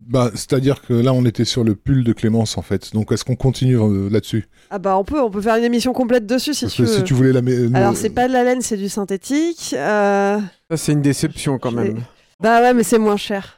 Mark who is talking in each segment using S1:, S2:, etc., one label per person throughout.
S1: Bah, c'est-à-dire que là, on était sur le pull de Clémence, en fait. Donc, est-ce qu'on continue euh, là-dessus?
S2: Ah bah on peut, on peut faire une émission complète dessus si
S1: Parce
S2: tu veux.
S1: si tu voulais la... mé-
S2: Alors c'est pas de la laine, c'est du synthétique. Euh,
S3: Ça, c'est une déception quand même.
S2: Bah ouais, mais c'est moins cher.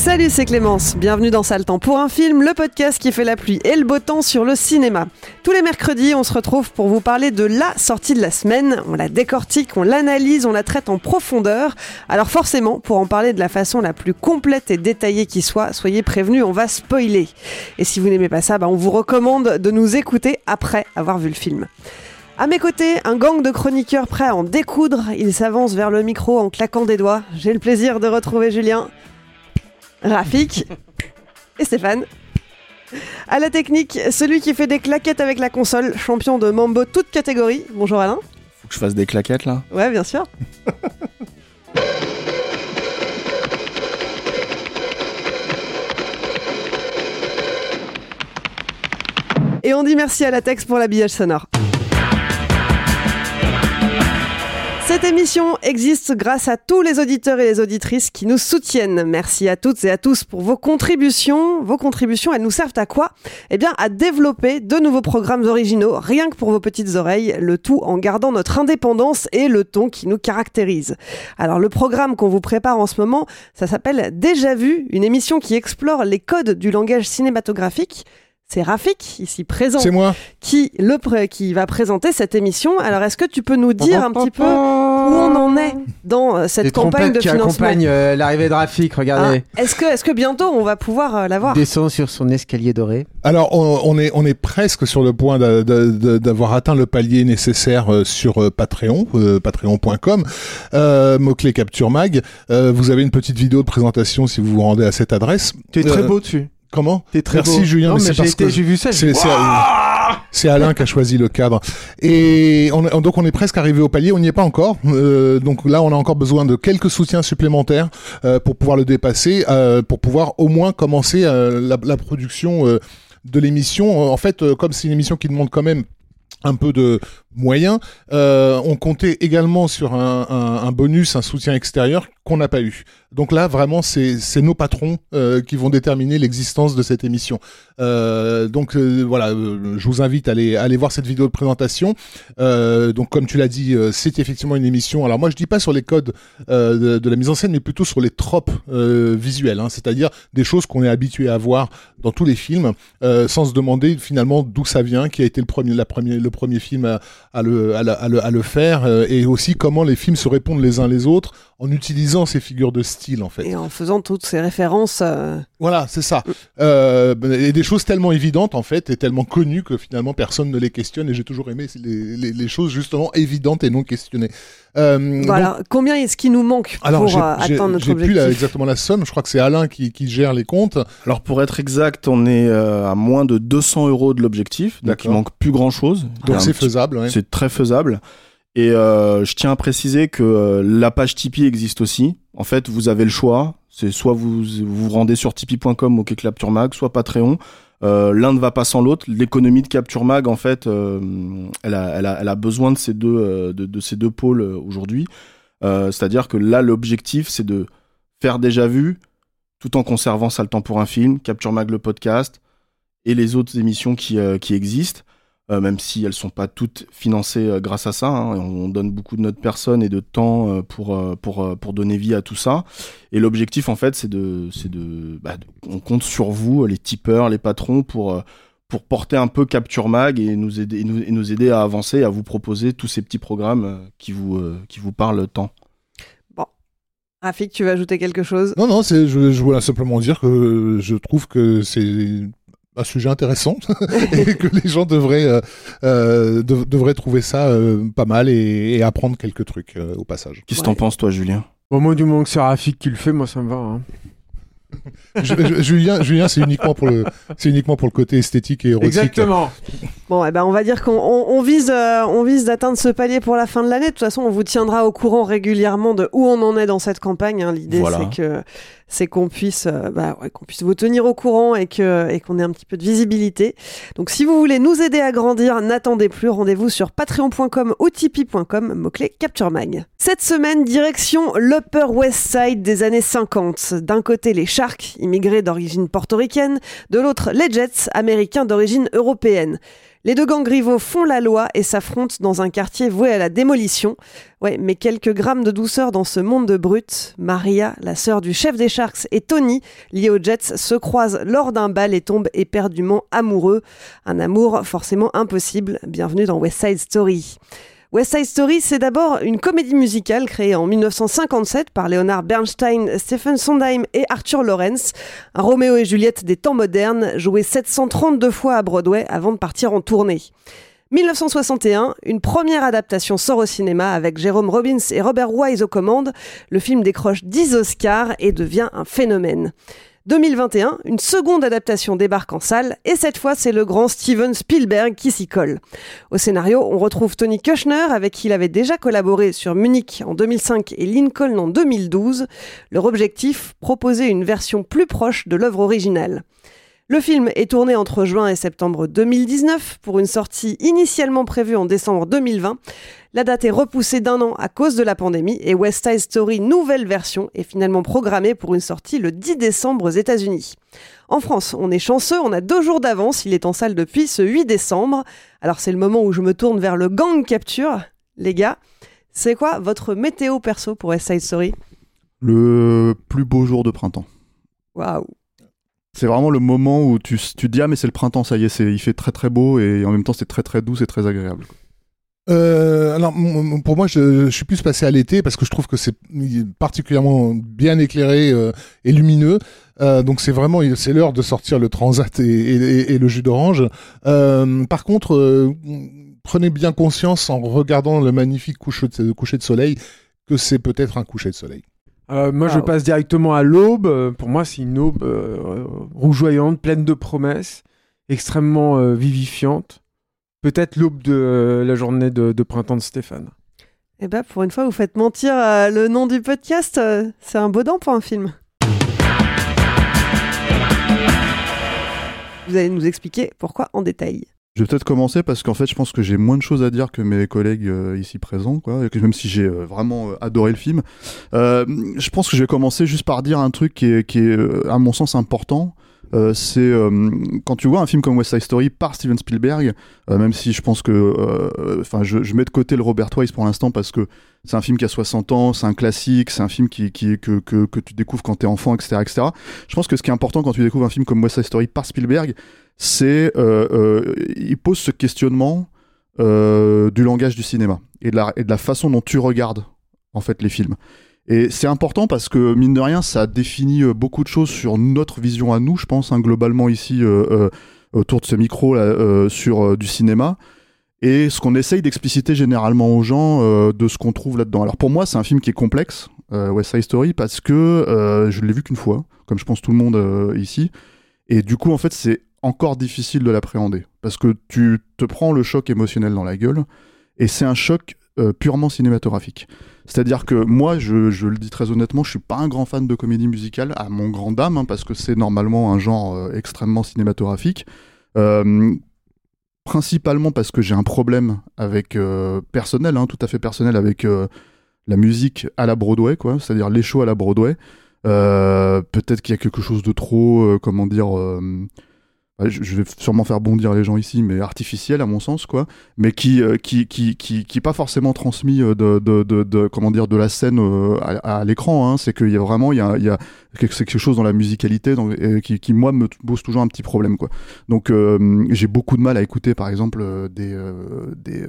S2: Salut, c'est Clémence. Bienvenue dans Sale Temps pour un film, le podcast qui fait la pluie et le beau temps sur le cinéma. Tous les mercredis, on se retrouve pour vous parler de la sortie de la semaine. On la décortique, on l'analyse, on la traite en profondeur. Alors forcément, pour en parler de la façon la plus complète et détaillée qui soit, soyez prévenus, on va spoiler. Et si vous n'aimez pas ça, bah, on vous recommande de nous écouter après avoir vu le film. À mes côtés, un gang de chroniqueurs prêts à en découdre. Ils s'avancent vers le micro en claquant des doigts. J'ai le plaisir de retrouver Julien, Rafik et Stéphane. À la technique, celui qui fait des claquettes avec la console, champion de Mambo toute catégorie. Bonjour Alain.
S4: Faut que je fasse des claquettes là
S2: Ouais, bien sûr. Et on dit merci à Latex pour l'habillage sonore. Cette émission existe grâce à tous les auditeurs et les auditrices qui nous soutiennent. Merci à toutes et à tous pour vos contributions. Vos contributions, elles nous servent à quoi? Eh bien, à développer de nouveaux programmes originaux, rien que pour vos petites oreilles, le tout en gardant notre indépendance et le ton qui nous caractérise. Alors, le programme qu'on vous prépare en ce moment, ça s'appelle Déjà vu, une émission qui explore les codes du langage cinématographique. C'est Rafik, ici présent,
S1: C'est moi
S2: qui, le pré- qui va présenter cette émission. Alors, est-ce que tu peux nous dire un petit peu où on en est dans euh, cette
S3: Des
S2: campagne de
S3: qui
S2: financement
S3: accompagnent euh, l'arrivée de Rafik, regardez.
S2: Ah, Est-ce que, est-ce que bientôt on va pouvoir euh, la voir?
S3: Descend sur son escalier doré.
S1: Alors, on, on est, on est presque sur le point d'a- d'a- d'a- d'avoir atteint le palier nécessaire euh, sur Patreon, euh, patreon.com, euh, mot-clé Capture Mag. Euh, vous avez une petite vidéo de présentation si vous vous rendez à cette adresse.
S3: Tu es très
S1: Euh,
S3: beau dessus.
S1: Comment
S3: T'es très
S1: Merci
S3: beau.
S1: Julien,
S3: Non,
S1: mais
S3: j'ai
S1: parce
S3: été-
S1: que
S3: j'ai vu ça.
S1: c'est Alain qui a choisi le cadre. Et on, donc on est presque arrivé au palier, on n'y est pas encore. Euh, donc là, on a encore besoin de quelques soutiens supplémentaires euh, pour pouvoir le dépasser, euh, pour pouvoir au moins commencer euh, la, la production euh, de l'émission. En fait, euh, comme c'est une émission qui demande quand même un peu de moyens, euh, on comptait également sur un, un- un bonus, un soutien extérieur qu'on n'a pas eu. Donc là, vraiment, c'est nos patrons euh, qui vont déterminer l'existence de cette émission. Euh, donc euh, voilà, euh, je vous invite à aller, à aller voir cette vidéo de présentation. Euh, donc comme tu l'as dit, c'est effectivement une émission. Alors moi, je dis pas sur les codes de, de la mise en scène, mais plutôt sur les tropes visuels, hein, c'est-à-dire des choses qu'on est habitué à voir dans tous les films, sans se demander finalement d'où ça vient, qui a été le premier, la premier, le premier film à, à le, à, le- à le, à le faire, euh, et aussi comment les films se répondent les uns les autres en utilisant ces figures de style en fait.
S2: Et en faisant toutes ces références. euh,
S1: Voilà, c'est ça. Euh, et des choses tellement évidentes en fait et tellement connues que finalement personne ne les questionne. Et j'ai toujours aimé les, les, les choses justement évidentes et non questionnées. Euh,
S2: Voilà.
S1: donc,
S2: Combien est-ce qu'il nous manque
S1: alors
S2: pour atteindre notre
S1: j'ai plus
S2: objectif?
S1: là, exactement la somme. Je crois que c'est Alain qui, qui gère les comptes.
S4: Alors pour être exact, on est euh, à moins de 200 euros de l'objectif, donc il manque plus grand chose.
S1: Donc c'est faisable. ouais.
S4: C'est très faisable. Et euh, je tiens à préciser que euh, la page Tipeee existe aussi. En fait, vous avez le choix. C'est soit vous vous rendez sur tipeee.com au Capture Mag, soit Patreon. Euh, L'un ne va pas sans l'autre. L'économie de Capture Mag, en fait, elle, a, besoin de ces deux, de, de ces deux pôles aujourd'hui. C'est-à-dire que là, l'objectif, c'est de faire déjà vu, tout en conservant ça le temps pour un film, Capture Mag le podcast et les autres émissions qui, qui existent. Euh, même si elles sont pas toutes financées euh, grâce à ça. hein. On donne beaucoup de notre personne et de temps euh, pour euh, pour euh, pour donner vie à tout ça. Et l'objectif en fait, c'est de c'est de, bah, de- on compte sur vous, les tipeurs, les patrons, pour euh, pour porter un peu Capture Mag et nous aider et nous, et nous aider à avancer, à vous proposer tous ces petits programmes qui vous euh, qui vous parlent tant.
S2: Rafik, tu veux ajouter quelque chose?
S1: Non, non, c'est, je, je voulais simplement dire que je trouve que c'est un sujet intéressant et que les gens devraient, euh, euh, dev- devraient trouver ça euh, pas mal et, et apprendre quelques trucs euh, au passage.
S4: Qu'est-ce que t'en penses toi, Julien?
S3: Au moins du moment que c'est Rafik qui le fait, moi ça me va. hein.
S1: Je- je- Julien, Julien, c'est uniquement pour le, c'est uniquement pour le côté esthétique et érotique.
S3: Exactement.
S2: Bon, eh ben, on va dire qu'on on- on vise, euh, on vise d'atteindre ce palier pour la fin de l'année. De toute façon, on vous tiendra au courant régulièrement de où on en est dans cette campagne. hein. L'idée,
S4: Voilà.
S2: c'est que c'est qu'on puisse, euh, bah, ouais, qu'on puisse vous tenir au courant et que et qu'on ait un petit peu de visibilité. Donc, si vous voulez nous aider à grandir, n'attendez plus. Rendez-vous sur patreon.com ou tipeee.com, mot-clé Capture Mag. Cette semaine, direction l'Upper West Side des années 50. D'un côté, les Sharks, immigrés d'origine portoricaine, de l'autre, les Jets, américains d'origine européenne. Les deux gangs rivaux font la loi et s'affrontent dans un quartier voué à la démolition. Ouais, mais quelques grammes de douceur dans ce monde de brutes. Maria, la sœur du chef des Sharks, et Tony, liés aux Jets, se croisent lors d'un bal et tombent éperdument amoureux. Un amour forcément impossible. Bienvenue dans West Side Story. West Side Story, c'est d'abord une comédie musicale créée en 1957 par Leonard Bernstein, Stephen Sondheim et Arthur Lawrence. Un Roméo et Juliette des temps modernes, joué 732 fois à Broadway avant de partir en tournée. 1961, une première adaptation sort au cinéma avec Jérôme Robbins et Robert Wise aux commandes. Le film décroche 10 Oscars et devient un phénomène. 2021, une seconde adaptation débarque en salle et cette fois c'est le grand Steven Spielberg qui s'y colle. Au scénario, on retrouve Tony Kushner avec qui il avait déjà collaboré sur Munich en 2005 et Lincoln en 2012. Leur objectif, proposer une version plus proche de l'œuvre originale. Le film est tourné entre juin et septembre 2019 pour une sortie initialement prévue en décembre 2020. La date est repoussée d'un an à cause de la pandémie et West Side Story nouvelle version est finalement programmée pour une sortie le 10 décembre aux États-Unis. En France, on est chanceux, on a deux jours d'avance, il est en salle depuis ce 8 décembre. Alors c'est le moment où je me tourne vers le gang capture. Les gars, c'est quoi votre météo perso pour West Side Story?
S5: Le plus beau jour de printemps.
S2: Waouh
S5: C'est vraiment le moment où tu, tu te dis ah mais c'est le printemps ça y est c'est il fait très très beau et en même temps c'est très très doux c'est très agréable.
S1: Euh, alors pour moi, je, suis plus passé à l'été parce que je trouve que c'est particulièrement bien éclairé euh, et lumineux. Euh, donc c'est vraiment c'est l'heure de sortir le transat et, et- le jus d'orange. Par contre, prenez bien conscience en regardant le magnifique couche de, coucher de soleil que c'est peut-être un coucher de soleil.
S3: Euh, moi, je
S2: Waouh.
S3: passe directement à l'aube. Euh, Pour moi, c'est une aube euh, rougeoyante, pleine de promesses, extrêmement euh, vivifiante. Peut-être l'aube de la journée de, de printemps de Stéphane.
S2: Eh ben, pour une fois, vous faites mentir le nom du podcast. c'est un beau dent pour un film. Vous allez nous expliquer pourquoi en détail.
S5: Je vais peut-être commencer parce qu'en fait je pense que j'ai moins de choses à dire que mes collègues euh, ici présents même si j'ai euh, vraiment euh, adoré le film. Je pense que je vais commencer juste par dire un truc qui est, à mon sens important. C'est quand tu vois un film comme West Side Story par Steven Spielberg, même si je pense que, enfin, je, mets de côté le Robert Wise pour l'instant parce que c'est un film qui a 60 ans, c'est un classique, c'est un film qui que, que, que tu découvres quand t'es enfant, etc., etc. Je pense que ce qui est important quand tu découvres un film comme West Side Story par Spielberg, c'est euh, euh, il pose ce questionnement euh, du langage du cinéma et de la et de la façon dont tu regardes en fait les films. Et c'est important parce que, mine de rien, ça définit beaucoup de choses sur notre vision à nous, je pense, hein, globalement ici, autour de ce micro, sur du cinéma. Et ce qu'on essaye d'expliciter généralement aux gens de ce qu'on trouve là-dedans. Alors pour moi, c'est un film qui est complexe, West Side Story, parce que je l'ai vu qu'une fois, comme je pense tout le monde ici. Et du coup, en fait, c'est encore difficile de l'appréhender. Parce que tu te prends le choc émotionnel dans la gueule, et c'est un choc euh, purement cinématographique. C'est-à-dire que moi, je, le dis très honnêtement, je suis pas un grand fan de comédie musicale, à mon grand dame, hein, parce que c'est normalement un genre euh, extrêmement cinématographique. Euh, principalement parce que j'ai un problème avec personnel, hein, tout à fait personnel avec la musique à la Broadway, quoi. C'est-à-dire les shows à la Broadway. Peut-être qu'il y a quelque chose de trop, comment dire. Je vais sûrement faire bondir les gens ici, mais artificiel à mon sens, quoi. Mais qui, euh, qui, qui, qui, qui pas forcément transmis euh, de, de, de, comment dire, de la scène euh, à, l'écran. Hein. C'est qu'il y a vraiment, il y a, quelque, chose dans la musicalité qui, qui, moi, me pose toujours un petit problème, quoi. Donc, j'ai beaucoup de mal à écouter, par exemple, des, des,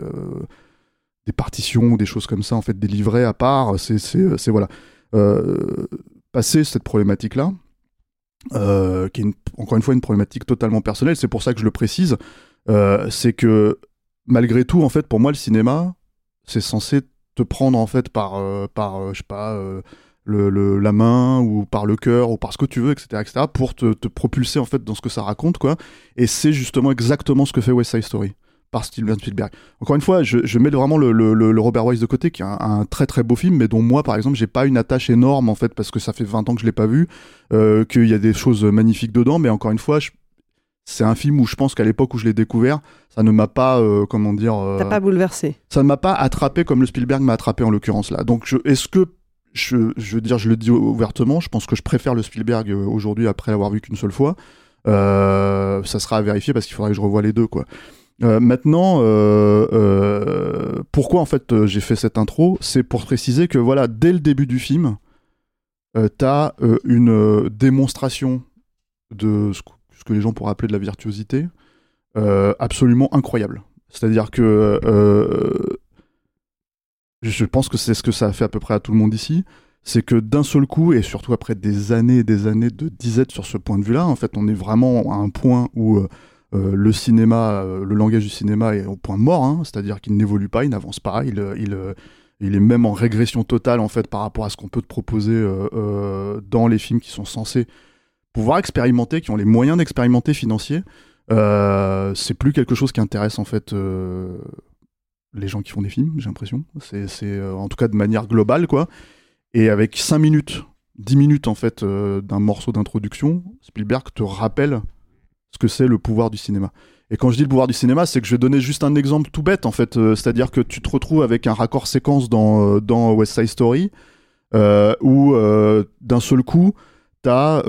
S5: des partitions ou des choses comme ça, en fait, des livrets à part. C'est, c'est, voilà. Passer cette problématique-là, euh, qui est une- encore une fois une problématique totalement personnelle, c'est pour ça que je le précise, euh, c'est que malgré tout, en fait, pour moi, le cinéma, c'est censé te prendre en fait par, euh, par euh, je sais pas, euh, le, le- la main ou par le cœur ou par ce que tu veux, etc., etc., pour te, te propulser en fait dans ce que ça raconte, quoi. Et c'est justement exactement ce que fait West Side Story par Steven Spielberg. Encore une fois, je, je mets vraiment le, le- le- le Robert Wise de côté, qui est un, un très très beau film, mais dont moi, par exemple, j'ai pas une attache énorme en fait parce que ça fait 20 ans que je l'ai pas vu, euh, qu'il y a des choses magnifiques dedans, mais encore une fois, je- c'est un film où je pense qu'à l'époque où je l'ai découvert, ça ne m'a pas, euh, comment dire, euh,
S2: T'as pas bouleversé.
S5: ça ne m'a pas attrapé comme le Spielberg m'a attrapé en l'occurrence là. Donc, est-ce que je, je veux dire, je le dis ouvertement, je pense que je préfère le Spielberg euh, aujourd'hui après l'avoir vu qu'une seule fois. Euh, ça sera à vérifier parce qu'il faudrait que je revoie les deux, quoi. Euh, maintenant, euh, euh, pourquoi en fait j'ai fait cette intro? C'est pour préciser que voilà, dès le début du film, t'as une démonstration de ce que, les gens pourraient appeler de la virtuosité absolument incroyable. C'est-à-dire que je pense que c'est ce que ça a fait à peu près à tout le monde ici. C'est que d'un seul coup, et surtout après des années et des années de disette sur ce point de vue-là, en fait, on est vraiment à un point où euh, le cinéma, euh, le langage du cinéma est au point mort, hein, c'est-à-dire qu'il n'évolue pas, il n'avance pas, il, euh, il, est même en régression totale en fait par rapport à ce qu'on peut te proposer dans les films qui sont censés pouvoir expérimenter, qui ont les moyens d'expérimenter financiers. C'est plus quelque chose qui intéresse en fait les gens qui font des films, j'ai l'impression. C'est, en tout cas de manière globale, quoi. Et avec 5 minutes, 10 minutes en fait d'un morceau d'introduction, Spielberg te rappelle ce que c'est le pouvoir du cinéma. Et quand je dis le pouvoir du cinéma, c'est que je vais donner juste un exemple tout bête en fait, Euh, c'est-à-dire que tu te retrouves avec un raccord séquence dans, euh, dans West Side Story, euh, où d'un seul coup, t'as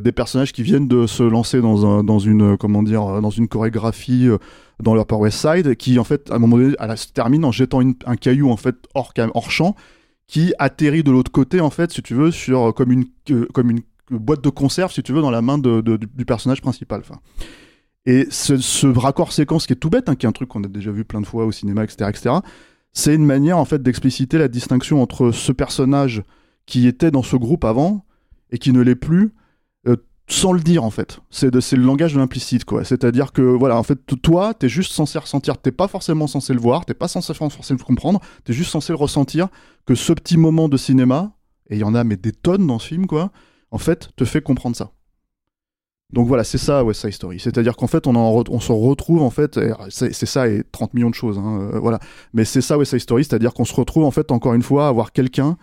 S5: des personnages qui viennent de se lancer dans, un, dans une comment dire dans une chorégraphie dans l'Upper West Side, qui en fait à un moment donné, elle se termine en jetant un caillou en fait hors, hors champ, qui atterrit de l'autre côté en fait, si tu veux, sur comme une comme une boîte de conserve, si tu veux, dans la main du, personnage principal. Enfin. Et ce, raccord séquence qui est tout bête, hein, qui est un truc qu'on a déjà vu plein de fois au cinéma, etc., etc. C'est une manière en fait d'expliciter la distinction entre ce personnage qui était dans ce groupe avant et qui ne l'est plus, euh, sans le dire en fait. C'est le langage de l'implicite quoi. C'est-à-dire que voilà, en fait, toi, t'es juste censé ressentir, t'es pas forcément censé le voir, t'es pas censé forcément le comprendre, t'es juste censé le ressentir que ce petit moment de cinéma, et il y en a mais des tonnes dans ce film quoi, en fait, te fait comprendre ça. Donc voilà, c'est ça West Side Story. C'est-à-dire qu'en fait, on, se retrouve en fait, c'est ça et 30 millions de choses, hein, euh, voilà. Mais c'est ça West Side Story, c'est-à-dire qu'on se retrouve en fait encore une fois à avoir quelqu'un,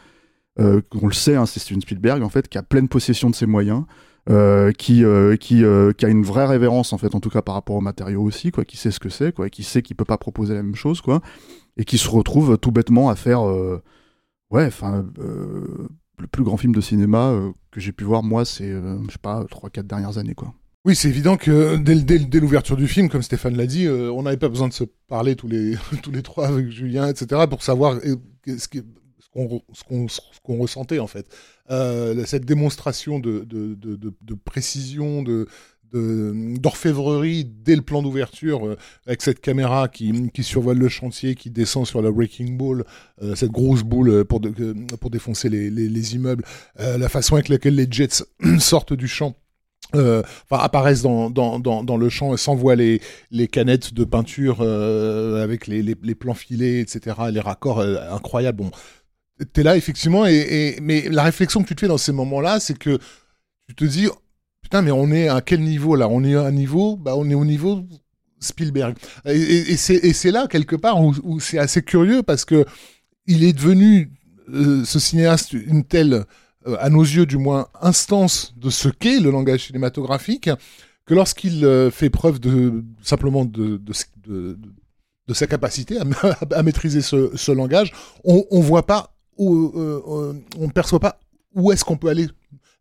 S5: euh, on le sait, hein, c'est Steven Spielberg en fait, qui a pleine possession de ses moyens, euh, qui a une vraie révérence en fait, en tout cas par rapport aux matériaux aussi, quoi, qui sait ce que c'est, quoi, qui sait qu'il peut pas proposer la même chose, quoi, et qui se retrouve tout bêtement à faire, ouais, enfin. Euh, le plus grand film de cinéma euh, que j'ai pu voir, moi, c'est, euh, je sais pas, 3-4 dernières années, quoi.
S1: Oui, c'est évident que dès, le- dès l'ouverture du film, comme Stéphane l'a dit, euh, on n'avait pas besoin de se parler tous les, tous les trois avec Julien, etc., pour savoir euh, ce qu'on ressentait, en fait. Euh, cette démonstration de, précision, de- d'orfèvrerie dès le plan d'ouverture euh, avec cette caméra qui, survole le chantier qui descend sur la breaking ball euh, cette grosse boule euh, pour, pour défoncer les, les, les immeubles la façon avec laquelle les jets sortent du champ enfin, apparaissent dans, dans, dans, dans le champ et s'envoient les, les canettes de peinture avec les, les, plans filés, etc., les raccords incroyables. Bon, t'es là effectivement, et, mais la réflexion que tu te fais dans ces moments-là, c'est que tu te dis, putain, mais on est à quel niveau là? On est à un niveau, bah, on est au niveau Spielberg. Et, c'est là quelque part où, c'est assez curieux parce que il est devenu euh, ce cinéaste une telle, euh, à nos yeux du moins, instance de ce qu'est le langage cinématographique que lorsqu'il euh, fait preuve de simplement de, sa capacité à, maîtriser ce, ce langage, on, on voit pas où, on perçoit pas où est-ce qu'on peut aller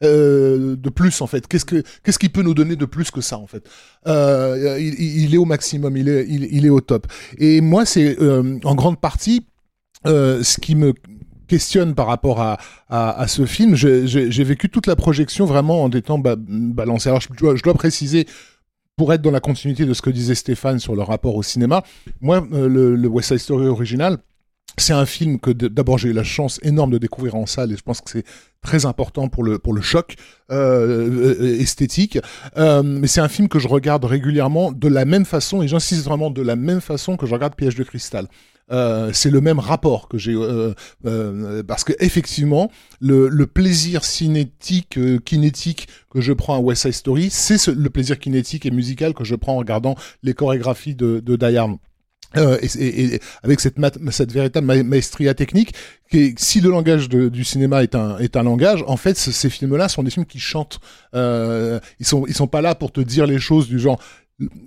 S1: euh, de plus en fait Qu'est-ce que qu'est-ce qui peut nous donner de plus que ça en fait? Euh, il, il est au maximum, il est il, est au top. Et moi c'est euh, en grande partie euh, ce qui me questionne par rapport à, à, à ce film. J'ai vécu toute la projection vraiment en étant ba balancé. Alors je dois, je dois préciser pour être dans la continuité de ce que disait Stéphane sur le rapport au cinéma, moi, euh, le, le West Side Story original, c'est un film que d'abord j'ai eu la chance énorme de découvrir en salle et je pense que c'est très important pour le pour le choc euh, euh, esthétique. Euh, mais c'est un film que je regarde régulièrement de la même façon et j'insiste vraiment de la même façon que je regarde Piège de cristal. Euh, c'est le même rapport que j'ai euh, euh, parce que effectivement le, le plaisir cinétique kinétique que je prends à West Side Story c'est ce- le plaisir kinétique et musical que je prends en regardant les chorégraphies de, de Die. Euh, et, et- et avec cette, cette véritable ma- maestria technique, qui si le langage du cinéma est un, est un langage, en fait, ce- ces films-là sont des films qui chantent. Euh, ils sont, ils sont pas là pour te dire les choses du genre,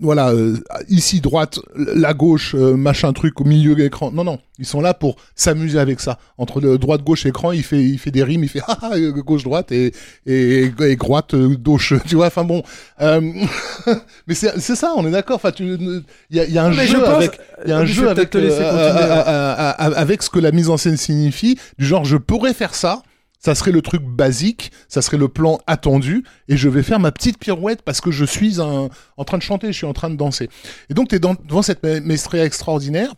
S1: voilà, euh, ici droite, la gauche, euh, machin truc au milieu de l'écran. Non, non, ils sont là pour s'amuser avec ça. Entre le droite gauche écran, il fait, il fait des rimes, il fait ah, ah, gauche droite et et, et droite euh, gauche. Tu vois, enfin bon. euh, mais c'est c'est ça, on est d'accord. Enfin, tu, il y a, il y a un
S3: Mais
S1: jeu
S3: pense-
S1: avec, il y a un jeu euh, euh, euh, euh, avec ce que la mise en scène signifie. Du genre, je pourrais faire ça. Ça serait le truc basique, ça serait le plan attendu, et je vais faire ma petite pirouette parce que je suis un- en train de chanter, je suis en train de danser. Et donc, tu es devant cette ma- maestria extraordinaire,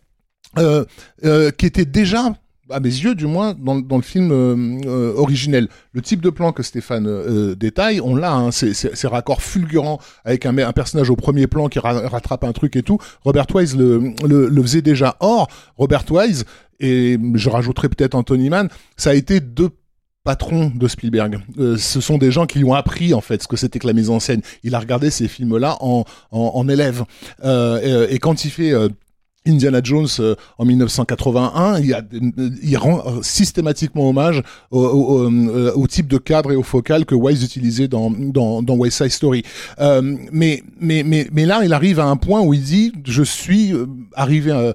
S1: euh, euh, qui était déjà, à mes yeux du moins, dans, dans le film euh, euh, originel. Le type de plan que Stéphane euh, détaille, on l'a, hein, ces raccords fulgurants avec un, un personnage au premier plan qui ra- rattrape un truc et tout. Robert Wise le, le, le faisait déjà. Or, Robert Wise, et je rajouterai peut-être Anthony Mann, ça a été deux patrons de Spielberg. Euh, ce sont des gens qui lui ont appris en fait ce que c'était que la mise en scène. Il a regardé ces films-là en, en, en élève. Euh, et, et quand il fait euh, Indiana Jones euh, en 1981, il, a, il rend euh, systématiquement hommage au, au, euh, au type de cadre et au focal que Wise utilisait dans, dans, dans Story. Euh, mais, mais, mais, mais là, il arrive à un point où il dit, je suis euh, arrivé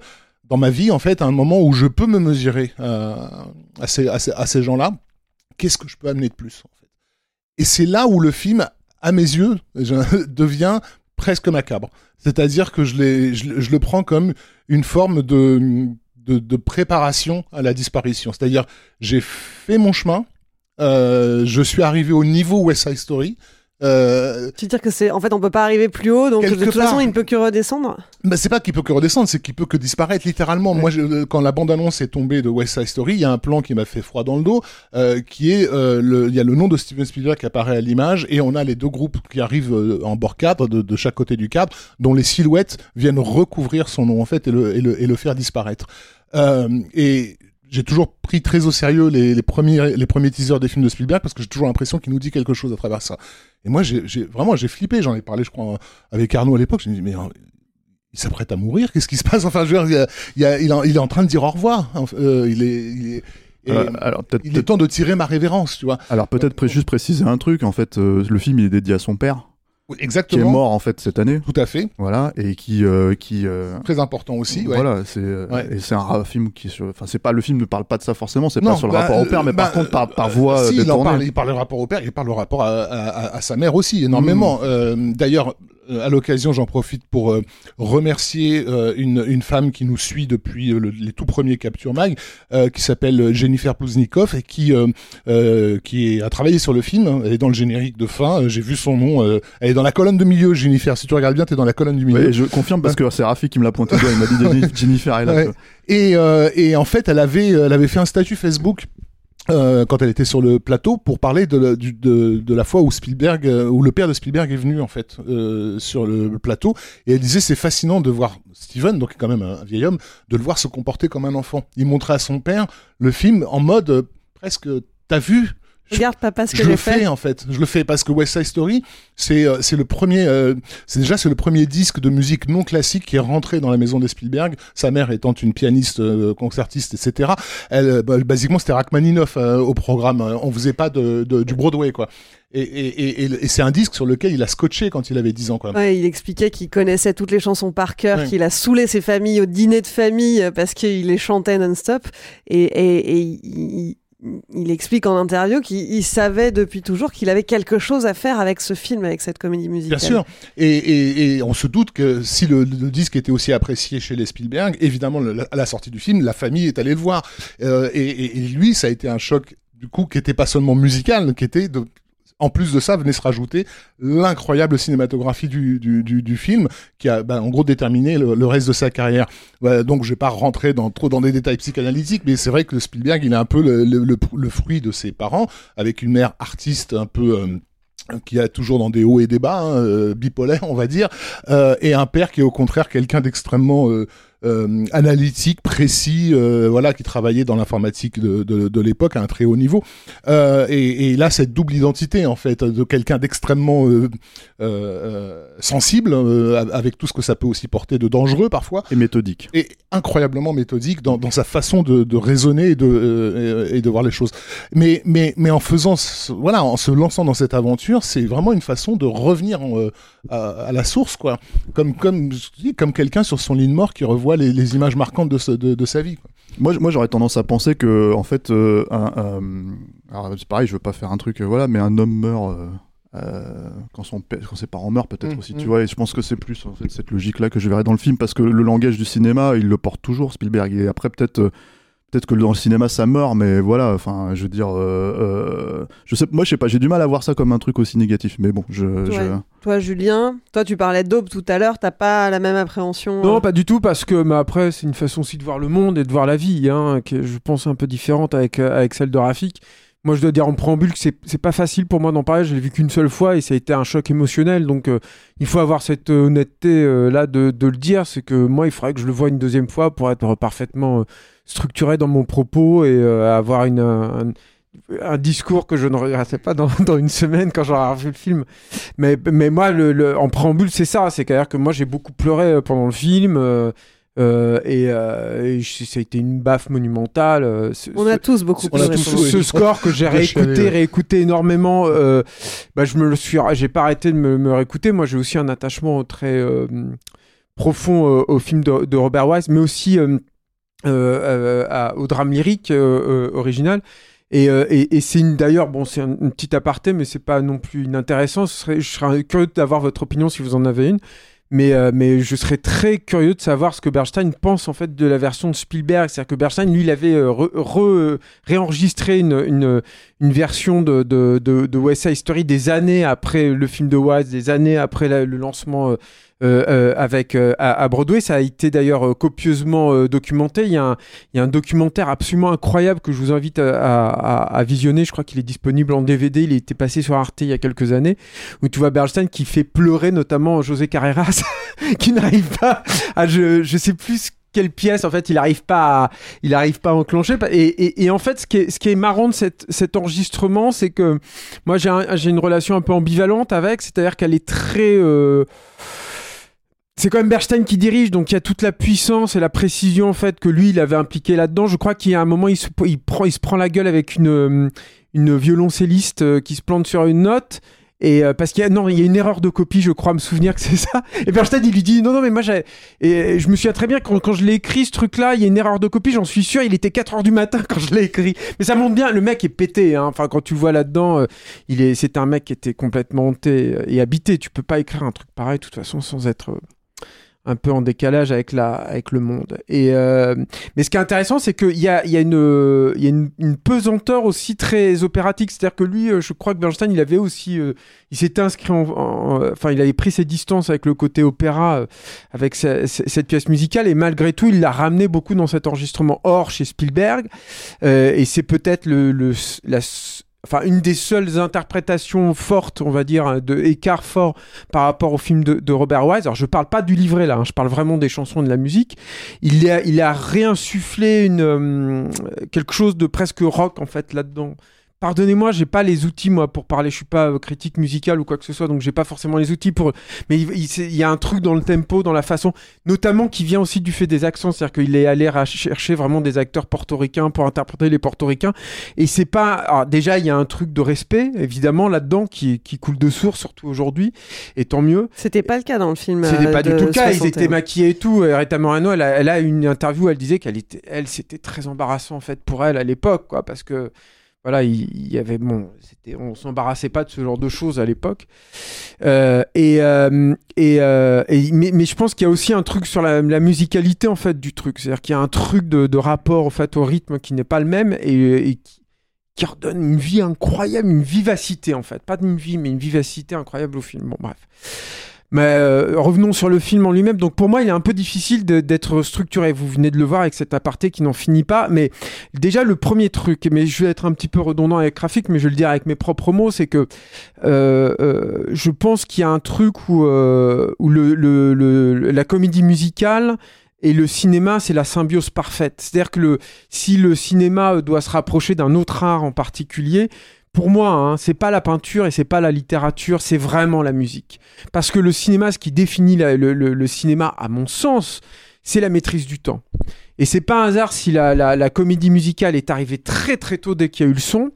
S1: dans ma vie, en fait, à un moment où je peux me mesurer à ces, à ces, à ces gens-là. Qu'est-ce que je peux amener de plus en fait Et c'est là où le film, à mes yeux, devient presque macabre. C'est-à-dire que je, le- prends comme une forme de préparation à la disparition. C'est-à-dire, j'ai fait mon chemin, euh, je suis arrivé au niveau West Side Story. Euh,
S2: Tu veux dire que c'est en fait on peut pas arriver plus haut donc de toute façon il ne peut que redescendre?
S1: bah, c'est pas qu'il peut que redescendre, c'est qu'il peut que disparaître littéralement. Moi, je- euh, quand la bande-annonce est tombée de West Side Story, il y a un plan qui m'a fait froid dans le dos, euh, qui est euh, le, il y a le nom de Steven Spielberg qui apparaît à l'image et on a les deux groupes qui arrivent euh, en bord cadre de, de chaque côté du cadre, dont les silhouettes viennent recouvrir son nom en fait et le, et le, et le faire disparaître. Euh, et j'ai toujours pris très au sérieux les, les premiers les premiers teasers des films de Spielberg parce que j'ai toujours l'impression qu'il nous dit quelque chose à travers ça. Et moi, j'ai j'ai- vraiment j'ai flippé. J'en ai parlé, je crois, avec Arnaud à l'époque. Je me dis mais euh, il s'apprête à mourir. Qu'est-ce qui se passe? Enfin, je veux dire, il, y a- il, y a- il, en- il est en train de dire au revoir. Euh, il est, il est, et
S5: Euh, alors peut-être
S1: il est temps de tirer ma révérence, tu vois.
S5: Alors peut-être juste préciser un truc. En fait, euh, le film il est dédié à son père,
S1: Oui,
S5: qui
S1: Exactement.
S5: est mort en fait cette année.
S1: Tout à fait.
S5: Voilà, et qui euh, qui euh,
S1: Très important aussi. Ouais.
S5: Voilà, c'est euh,
S1: Ouais.
S5: et c'est un film qui, se- enfin c'est pas le film ne parle pas de ça forcément, c'est pas sur le
S1: bah,
S5: rapport au père, mais
S1: bah,
S5: par contre par, par voix
S1: si,
S5: euh,
S1: il en
S5: détournée.
S1: parle, il parle le rapport au père, il parle le rapport à, à, à- à sa mère aussi énormément. Euh, D'ailleurs, à l'occasion, j'en profite pour euh, remercier euh, une, une femme qui nous suit depuis euh, le- les tout premiers Capture Mag, euh, qui s'appelle Jennifer Pluznikov et qui euh, euh, qui a travaillé sur le film. hein. Elle est dans le générique de fin. euh, J'ai vu son nom. euh, elle est dans la colonne de milieu, Jennifer. Si tu regardes bien, t'es dans la colonne du milieu.
S5: Ouais, je confirme parce que c'est Rafi qui me l'a pointé il m'a dit Jennifer est là.
S1: Ouais. Et, euh, et en fait, elle avait, elle avait fait un statut Facebook euh, quand elle était sur le plateau pour parler de la, de, de la fois où Spielberg, euh, où le père de Spielberg est venu en fait euh, sur le, plateau. Et elle disait c'est fascinant de voir Steven, donc quand même un, un vieil homme, de le voir se comporter comme un enfant. Il montrait à son père le film en mode euh, presque, t'as vu
S2: Regarde papa ce que
S1: je le fais en fait. Je le fais parce que West Side Story, c'est euh, c'est le premier, euh, c'est déjà c'est le premier disque de musique non classique qui est rentré dans la maison des Spielberg. Sa mère étant une pianiste, euh, concertiste, etc. Elle, euh, bah, basiquement, c'était Rachmaninoff euh, au programme. On faisait pas de, de- du Broadway quoi. Et, et, et, et, c'est un disque sur lequel il a scotché quand il avait 10 ans quoi.
S2: Ouais, il expliquait qu'il connaissait toutes les chansons par cœur,
S1: Ouais.
S2: qu'il a saoulé ses familles au dîner de famille euh, parce qu'il les chantait non-stop. Et, et, et il, il explique en interview qu'il il savait depuis toujours qu'il avait quelque chose à faire avec ce film, avec cette comédie musicale.
S1: Bien sûr. Et, et, et on se doute que si le, disque était aussi apprécié chez les Spielberg, évidemment, à la sortie du film, la famille est allée le voir. Euh, et, et- lui, ça a été un choc, du coup, qui était pas seulement musical, qui était de, en plus de ça, venait se rajouter l'incroyable cinématographie du, du, du, film, qui a, ben, en gros, déterminé le, reste de sa carrière. Donc, je vais pas rentrer dans, trop dans des détails psychanalytiques, mais c'est vrai que Spielberg, il est un peu le, le fruit de ses parents, avec une mère artiste un peu, euh, qui a toujours dans des hauts et des bas, hein, euh, bipolaire, on va dire, euh, et un père qui est au contraire quelqu'un d'extrêmement euh, analytique, précis, euh, voilà, qui travaillait dans l'informatique de, de, de l'époque à un très haut niveau. Euh, et, et là, cette double identité, en fait, de quelqu'un d'extrêmement sensible, avec tout ce que ça peut aussi porter de dangereux parfois.
S5: Et méthodique.
S1: Et incroyablement méthodique dans, dans sa façon de, de raisonner et de, et de voir les choses. Mais, mais, mais en faisant, ce- voilà, en se lançant dans cette aventure, c'est vraiment une façon de revenir à, à la source, quoi. Comme, comme, comme quelqu'un sur son lit de mort qui revoit les, les images marquantes de, ce- de, de sa vie. Quoi.
S5: Moi, moi j'aurais tendance à penser que, en fait, euh, un, alors c'est pareil, je veux pas faire un truc, euh, voilà, mais un homme meurt euh, euh, quand son père- quand ses parents meurent, peut-être
S1: Mm,
S5: aussi,
S1: mm.
S5: tu vois. Et je pense que c'est plus en fait cette logique-là que je verrai dans le film, parce que le langage du cinéma, il le porte toujours, Spielberg. Et après, peut-être. euh, Peut-être que dans le cinéma ça meurt, mais voilà, enfin, je veux dire, euh, euh, je sais, moi je sais pas, j'ai du mal à voir ça comme un truc aussi négatif, mais bon, je,
S2: Toi,
S5: je...
S2: toi, Julien, toi, tu parlais d'aube tout à l'heure, t'as pas la même appréhension
S3: Non,
S2: euh,
S3: pas du tout, parce que mais après, c'est une façon aussi de voir le monde et de voir la vie, hein, qui est, je pense, un peu différente avec, avec celle de Rafik. Moi, je dois dire en préambule que c'est c'est pas facile pour moi d'en parler. Je l'ai vu qu'une seule fois et ça a été un choc émotionnel. Donc, euh, il faut avoir cette honnêteté euh, là de, de le dire. C'est que moi, il faudrait que je le voie une deuxième fois pour être parfaitement euh, structuré dans mon propos et euh, avoir une, un, un discours que je ne regrettais pas dans, dans une semaine quand j'aurai revu le film. Mais, mais moi, le, le- en préambule, c'est ça. C'est à dire que moi, j'ai beaucoup pleuré euh, pendant le film. euh, euh, et, euh, et je- ça a été une baffe monumentale. euh, ce-
S2: On a
S3: ce-
S2: tous beaucoup
S3: ce,
S2: pleuré
S3: ce-
S2: pendant le
S3: ce score que j'ai réécouté, réécouté énormément. euh, bah, je me le suis, j'ai pas arrêté de me, me réécouter. Moi, j'ai aussi un attachement très euh, profond euh, au film de, de Robert Wise, mais aussi à- au drame lyrique euh, euh, original. Et, euh, et, c'est d'ailleurs bon c'est un, une petite aparté mais c'est pas non plus inintéressant. Je serais curieux d'avoir votre opinion si vous en avez une. Mais, euh, mais je serais très curieux de savoir ce que Bernstein pense en fait de la version de Spielberg. C'est-à-dire que Bernstein lui il avait euh, re- re- réenregistré une, une, une version de, de, de, West Side Story des années après le film de Wise des années après le lancement euh, euh, euh, avec euh, à, à Broadway. Ça a été d'ailleurs euh, copieusement euh, documenté. Il y, a un, il y a un documentaire absolument incroyable que je vous invite à, à- à visionner. Je crois qu'il est disponible en DVD. Il était passé sur Arte il y a quelques années. Où tu vois Bernstein qui fait pleurer notamment José Carreras, qui n'arrive pas à je je sais plus quelle pièce en fait il arrive pas à, il arrive pas à enclencher et, et, et en fait ce qui est, ce qui est marrant de cette, cet enregistrement c'est que moi j'ai un- une relation un peu ambivalente avec c'est à dire qu'elle est très euh, c'est quand même Bernstein qui dirige, donc il y a toute la puissance et la précision en fait que lui il avait impliqué là-dedans. Je crois qu'il y a un moment il se, prend, il se prend la gueule avec une, euh, une violoncelliste euh, qui se plante sur une note. Et euh, parce qu'il y a non, il y a une erreur de copie, je crois me souvenir que c'est ça. Et Bernstein il lui dit non non mais moi j'ai et je me souviens très bien quand, quand je l'ai écrit ce truc-là, il y a une erreur de copie, j'en suis sûr, il était 4 heures du matin quand je l'ai écrit. Mais ça montre bien, le mec est pété. Hein. Enfin quand tu le vois là-dedans, il est, c'est un mec qui était complètement hanté et habité. Tu peux pas écrire un truc pareil de toute façon sans être un peu en décalage avec, la, avec le monde. Et, euh, mais ce qui est intéressant, c'est qu'il y a, il y a, une, il y a une, pesanteur aussi très opératique. C'est-à-dire que lui, euh, je crois que Bernstein, il avait aussi. euh, il s'était inscrit en, en- Enfin, il avait pris ses distances avec le côté opéra, euh, avec ce- ce- cette pièce musicale, et malgré tout, il l'a ramené beaucoup dans cet enregistrement hors chez Spielberg. Et c'est peut-être le, le, la, enfin, une des seules interprétations fortes, on va dire, de écart fort par rapport au film de, Robert Wise. Alors, je parle pas du livret là, hein, je parle vraiment des chansons de la musique. Il a, il a réinsufflé une, euh, quelque chose de presque rock en fait là-dedans. Pardonnez-moi, j'ai pas les outils moi pour parler. Je suis pas euh, critique musicale ou quoi que ce soit, donc j'ai pas forcément les outils pour. Mais il, il- c'est- il y a un truc dans le tempo, dans la façon, notamment qui vient aussi du fait des accents, c'est-à-dire qu'il est allé chercher vraiment des acteurs portoricains pour interpréter les portoricains. Et c'est pas. alors, déjà, il y a un truc de respect, évidemment, là-dedans qui, qui coule de source, surtout aujourd'hui, et tant mieux.
S2: C'était pas le cas dans le film.
S3: C'était
S2: euh,
S3: pas du tout le cas. Ils
S2: 61.
S3: étaient maquillés et tout. Et Rita Moreno, elle a, elle a une interview, où elle disait qu'elle était, elle, c'était très embarrassant en fait pour elle à l'époque, quoi, parce que voilà, il, y avait bon, c'était, on s'embarrassait pas de ce genre de choses à l'époque. Euh, et euh, et, euh, mais, mais je pense qu'il y a aussi un truc sur la, musicalité en fait du truc, c'est-à-dire qu'il y a un truc de, rapport en fait au rythme qui n'est pas le même et, et qui qui redonne une vie incroyable, une vivacité en fait. Pas une vie, mais une vivacité incroyable au film. Bon, bref. Mais euh, revenons sur le film en lui-même. Donc pour moi, il est un peu difficile d'être structuré. Vous venez de le voir avec cet aparté qui n'en finit pas. Mais déjà, le premier truc, mais je vais être un petit peu redondant avec Graphique, mais je vais le dire avec mes propres mots, c'est que euh, euh, je pense qu'il y a un truc où, euh, où le, le- le- la comédie musicale et le cinéma, c'est la symbiose parfaite. C'est-à-dire que le, si le cinéma doit se rapprocher d'un autre art en particulier, pour moi, hein, c'est pas la peinture et c'est pas la littérature, c'est vraiment la musique. Parce que le cinéma, ce qui définit le, cinéma, à mon sens, c'est la maîtrise du temps. Et c'est pas un hasard si la, comédie musicale est arrivée très très tôt dès qu'il y a eu le son,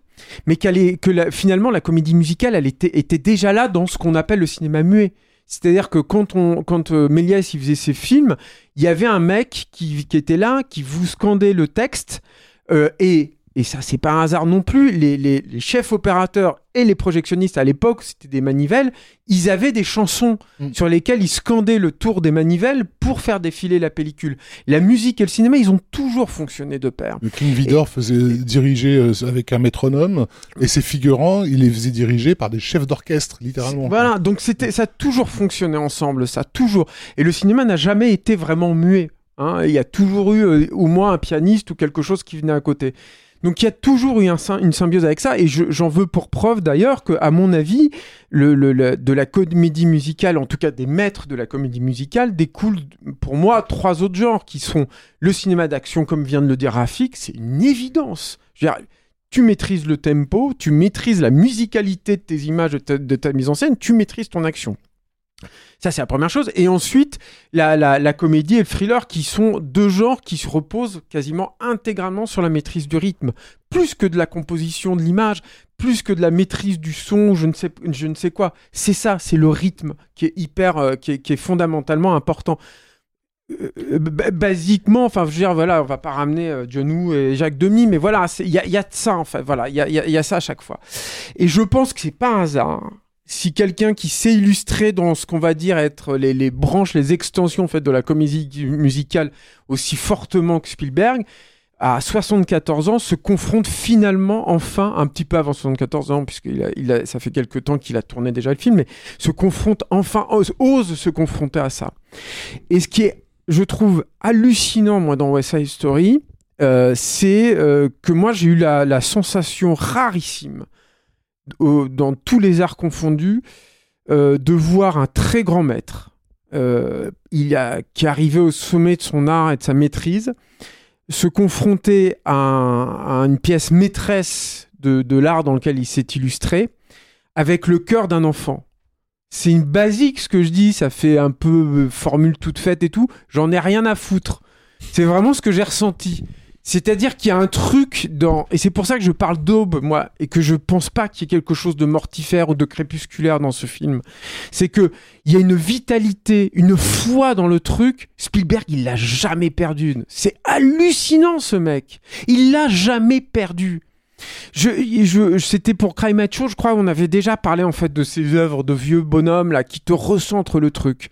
S3: mais qu'elle est, que finalement la comédie musicale, elle était, déjà là dans ce qu'on appelle le cinéma muet. C'est-à-dire que quand, on, quand euh, Méliès faisait ses films, il y avait un mec qui, qui était là, qui vous scandait le texte, euh, et, et ça c'est pas un hasard non plus, les, les- les chefs opérateurs et les projectionnistes à l'époque, c'était des manivelles, ils avaient des chansons sur lesquelles ils scandaient le tour des manivelles pour faire défiler la pellicule. La musique et le cinéma, ils ont toujours fonctionné de pair.
S1: Le King Vidor faisait diriger euh, avec un métronome et ses figurants, il les faisait diriger par des chefs d'orchestre, littéralement.
S3: Voilà, donc c'était, ça a toujours fonctionné ensemble, ça toujours. Et le cinéma n'a jamais été vraiment muet. hein. Il y a toujours eu euh, au moins un pianiste ou quelque chose qui venait à côté. Donc il y a toujours eu une symbiose avec ça, et je- j'en veux pour preuve d'ailleurs que, mon avis, de la comédie musicale, en tout cas des maîtres de la comédie musicale, découlent pour moi trois autres genres qui sont le cinéma d'action, comme vient de le dire Rafik, c'est une évidence. Tu maîtrises le tempo, tu maîtrises la musicalité de tes images, de ta mise en scène, tu maîtrises ton action. Ça, c'est la première chose. Et ensuite, la, la- comédie et le thriller, qui sont deux genres qui se reposent quasiment intégralement sur la maîtrise du rythme, plus que de la composition de l'image, plus que de la maîtrise du son, je ne sais, je ne sais quoi. C'est ça, c'est le rythme qui est hyper, euh, qui, est, fondamentalement important. Euh, ba- basiquement, enfin, je veux dire, voilà, on va pas ramener euh, Woo et Jacques Demy, mais voilà, il y a, de ça, en fait, voilà, il y a, y y a ça à chaque fois. Et je pense que c'est pas un hasard. Si quelqu'un qui sait illustrer dans ce qu'on va dire être les, branches, les extensions en fait de la comédie musicale aussi fortement que Spielberg, à 74 ans, se confronte finalement, enfin, un petit peu avant 74 ans, puisqu'il a, il a, ça fait quelques temps qu'il a tourné déjà le film, mais se confronte enfin, ose, ose se confronter à ça. Et ce qui est, je trouve, hallucinant, moi, dans West Side Story, euh, c'est euh, que moi, j'ai eu la, la sensation rarissime, dans tous les arts confondus, euh, de voir un très grand maître, euh, il a, qui arrivé au sommet de son art et de sa maîtrise, se confronter à, à une pièce maîtresse de, de l'art dans lequel il s'est illustré, avec le cœur d'un enfant. C'est une basique ce que je dis, ça fait un peu euh, formule toute faite et tout, j'en ai rien à foutre. C'est vraiment ce que j'ai ressenti. C'est-à-dire qu'il y a un truc dans... Et c'est pour ça que je parle d'aube, moi, et que je pense pas qu'il y ait quelque chose de mortifère ou de crépusculaire dans ce film. C'est que il y a une vitalité, une foi dans le truc. Spielberg, il l'a jamais perdu. C'est hallucinant, ce mec. Il l'a jamais perdu. Je, je, c'était pour Cry Macho, je crois, on avait déjà parlé en fait de ces œuvres de vieux bonhommes là qui te recentrent le truc.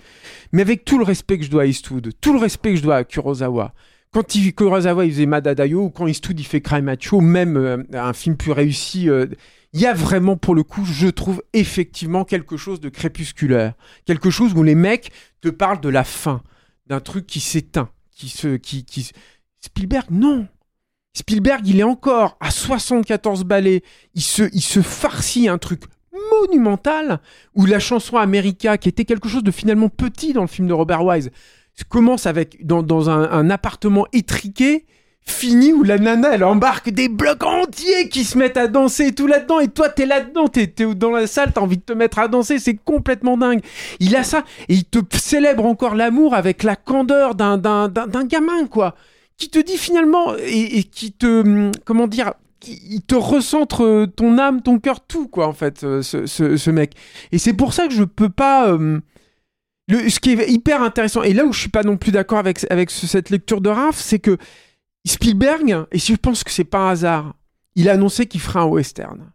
S3: Mais avec tout le respect que je dois à Eastwood, tout le respect que je dois à Kurosawa, quand il, Kurosawa il faisait Madadayo ou quand Eastwood il fait Cry Macho, même euh, un film plus réussi, euh, il y a vraiment pour le coup, je trouve effectivement quelque chose de crépusculaire, quelque chose où les mecs te parlent de la fin, d'un truc qui s'éteint, qui se, qui, Spielberg non. Spielberg, il est encore à 74 ballets. Il se, il se farcit un truc monumental où la chanson America, qui était quelque chose de finalement petit dans le film de Robert Wise, commence avec dans, dans un, appartement étriqué, fini où la nana elle embarque des blocs entiers qui se mettent à danser et tout là-dedans. Et toi t'es là-dedans t'es t'es dans la salle t'as envie de te mettre à danser c'est complètement dingue. Il a ça et il te célèbre encore l'amour avec la candeur d'un d'un d'un gamin quoi. Qui te dit finalement et, qui te hum, comment dire il te recentre euh, ton âme ton cœur tout quoi en fait euh, ce, ce, mec. Et c'est pour ça que je peux pas euh, le, ce qui est hyper intéressant, et là où je suis pas non plus d'accord avec, avec ce- cette lecture de Raph, c'est que Spielberg, et si je pense que c'est pas un hasard, il a annoncé qu'il ferait un western.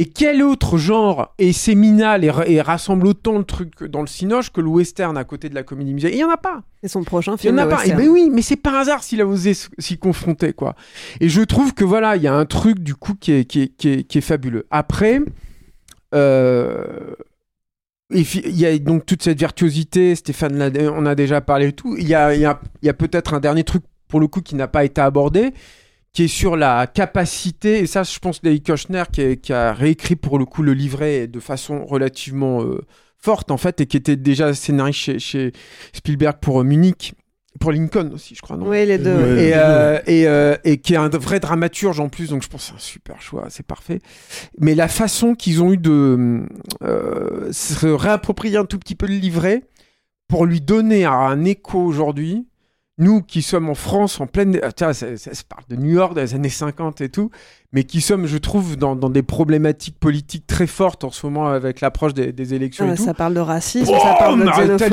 S3: Et quel autre genre est séminal et, ra- et rassemble autant de trucs dans le cinoche que le western à côté de la comédie musicale? Il y en a pas.
S2: C'est son prochain
S3: Il y
S2: film.
S3: en a pas. Et ben oui, mais c'est pas un hasard s'il a osé s'y confronter, quoi. Et je trouve que voilà, il y a un truc du coup qui est, qui est, qui est, qui est fabuleux. Après, euh, il y a donc toute cette virtuosité, Stéphane, on a déjà parlé et tout. Il y a, peut-être un dernier truc pour le coup qui n'a pas été abordé, qui est sur la capacité, et ça je pense David Kochner qui, a réécrit pour le coup le livret de façon relativement euh, forte en fait, et qui était déjà scénariste chez, chez Spielberg pour euh, Munich, pour Lincoln aussi je crois, non
S2: Oui, les deux.
S3: et, euh, et, euh, et qui est un vrai dramaturge en plus, donc je pense que c'est un super choix, c'est parfait. Mais la façon qu'ils ont eu de euh, se réapproprier un tout petit peu le livret pour lui donner un écho aujourd'hui, nous qui sommes en France en pleine. ah, tiens, ça, ça se parle de New York des années 50 et tout, mais qui sommes, je trouve, dans, dans des problématiques politiques très fortes en ce moment avec l'approche des, des élections
S2: Ah,
S3: et tout.
S2: ça parle de racisme,
S3: Oh,
S2: ça parle de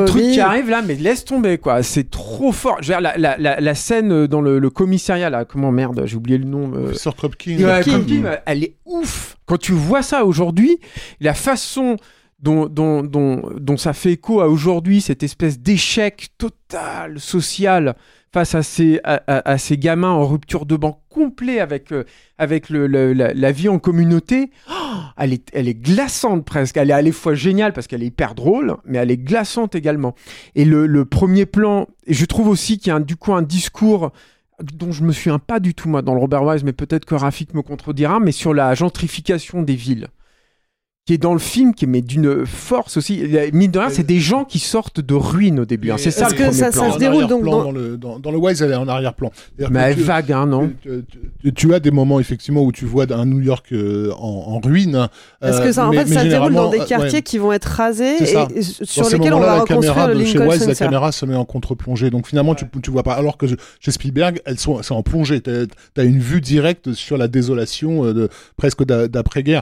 S3: le truc qui arrive là, mais laisse tomber quoi. C'est trop fort. Je veux dire, la, la, la, la scène euh, dans le, le commissariat là, comment merde, j'ai oublié le nom. euh,
S1: Professeur Kropkin.
S3: Ouais,
S2: Kropkin.
S3: Kropkin, euh, elle est ouf. Quand tu vois ça aujourd'hui, la façon dont, dont, dont, dont ça fait écho à aujourd'hui, cette espèce d'échec total, social, face à ces, à, ces gamins en rupture de banc complet avec, euh, avec le, le- la, la vie en communauté, oh, elle, est, elle est glaçante presque. Elle est à la fois géniale parce qu'elle est hyper drôle, mais elle est glaçante également. Et le, le premier plan, et je trouve aussi qu'il y a un- du coup un discours dont je me souviens pas du tout moi dans le Robert Wise, mais peut-être que Rafik me contredira, mais sur la gentrification des villes, qui est dans le film, qui est mais d'une force aussi. Mine de rien, c'est des gens qui sortent de ruines au début. hein. C'est ça
S2: Parce
S3: le
S2: que
S3: premier
S2: ça-
S3: plan.
S2: ça se déroule donc dans-
S1: dans le dans, dans le Wise, elle est en arrière-plan.
S3: Mais elle est
S1: tu-
S3: vague, hein, non
S1: tu, tu- tu as des moments effectivement où tu vois un New York euh, en, en ruine.
S2: Parce
S1: euh,
S2: que ça, en
S1: mais-
S2: fait,
S1: mais
S2: ça se déroule dans des
S1: euh,
S2: quartiers
S1: ouais.
S2: qui vont être rasés et, et sur lesquels on va
S1: la
S2: reconstruire
S1: caméra
S2: le
S1: de chez
S2: Lincoln
S1: Wise, la
S2: Center.
S1: caméra se met en contre-plongée. Donc finalement, tu, tu vois pas. Alors que chez Spielberg, elles sont, c'est en plongée. T'as as une vue directe sur la désolation euh, de, presque d'a- d'après-guerre.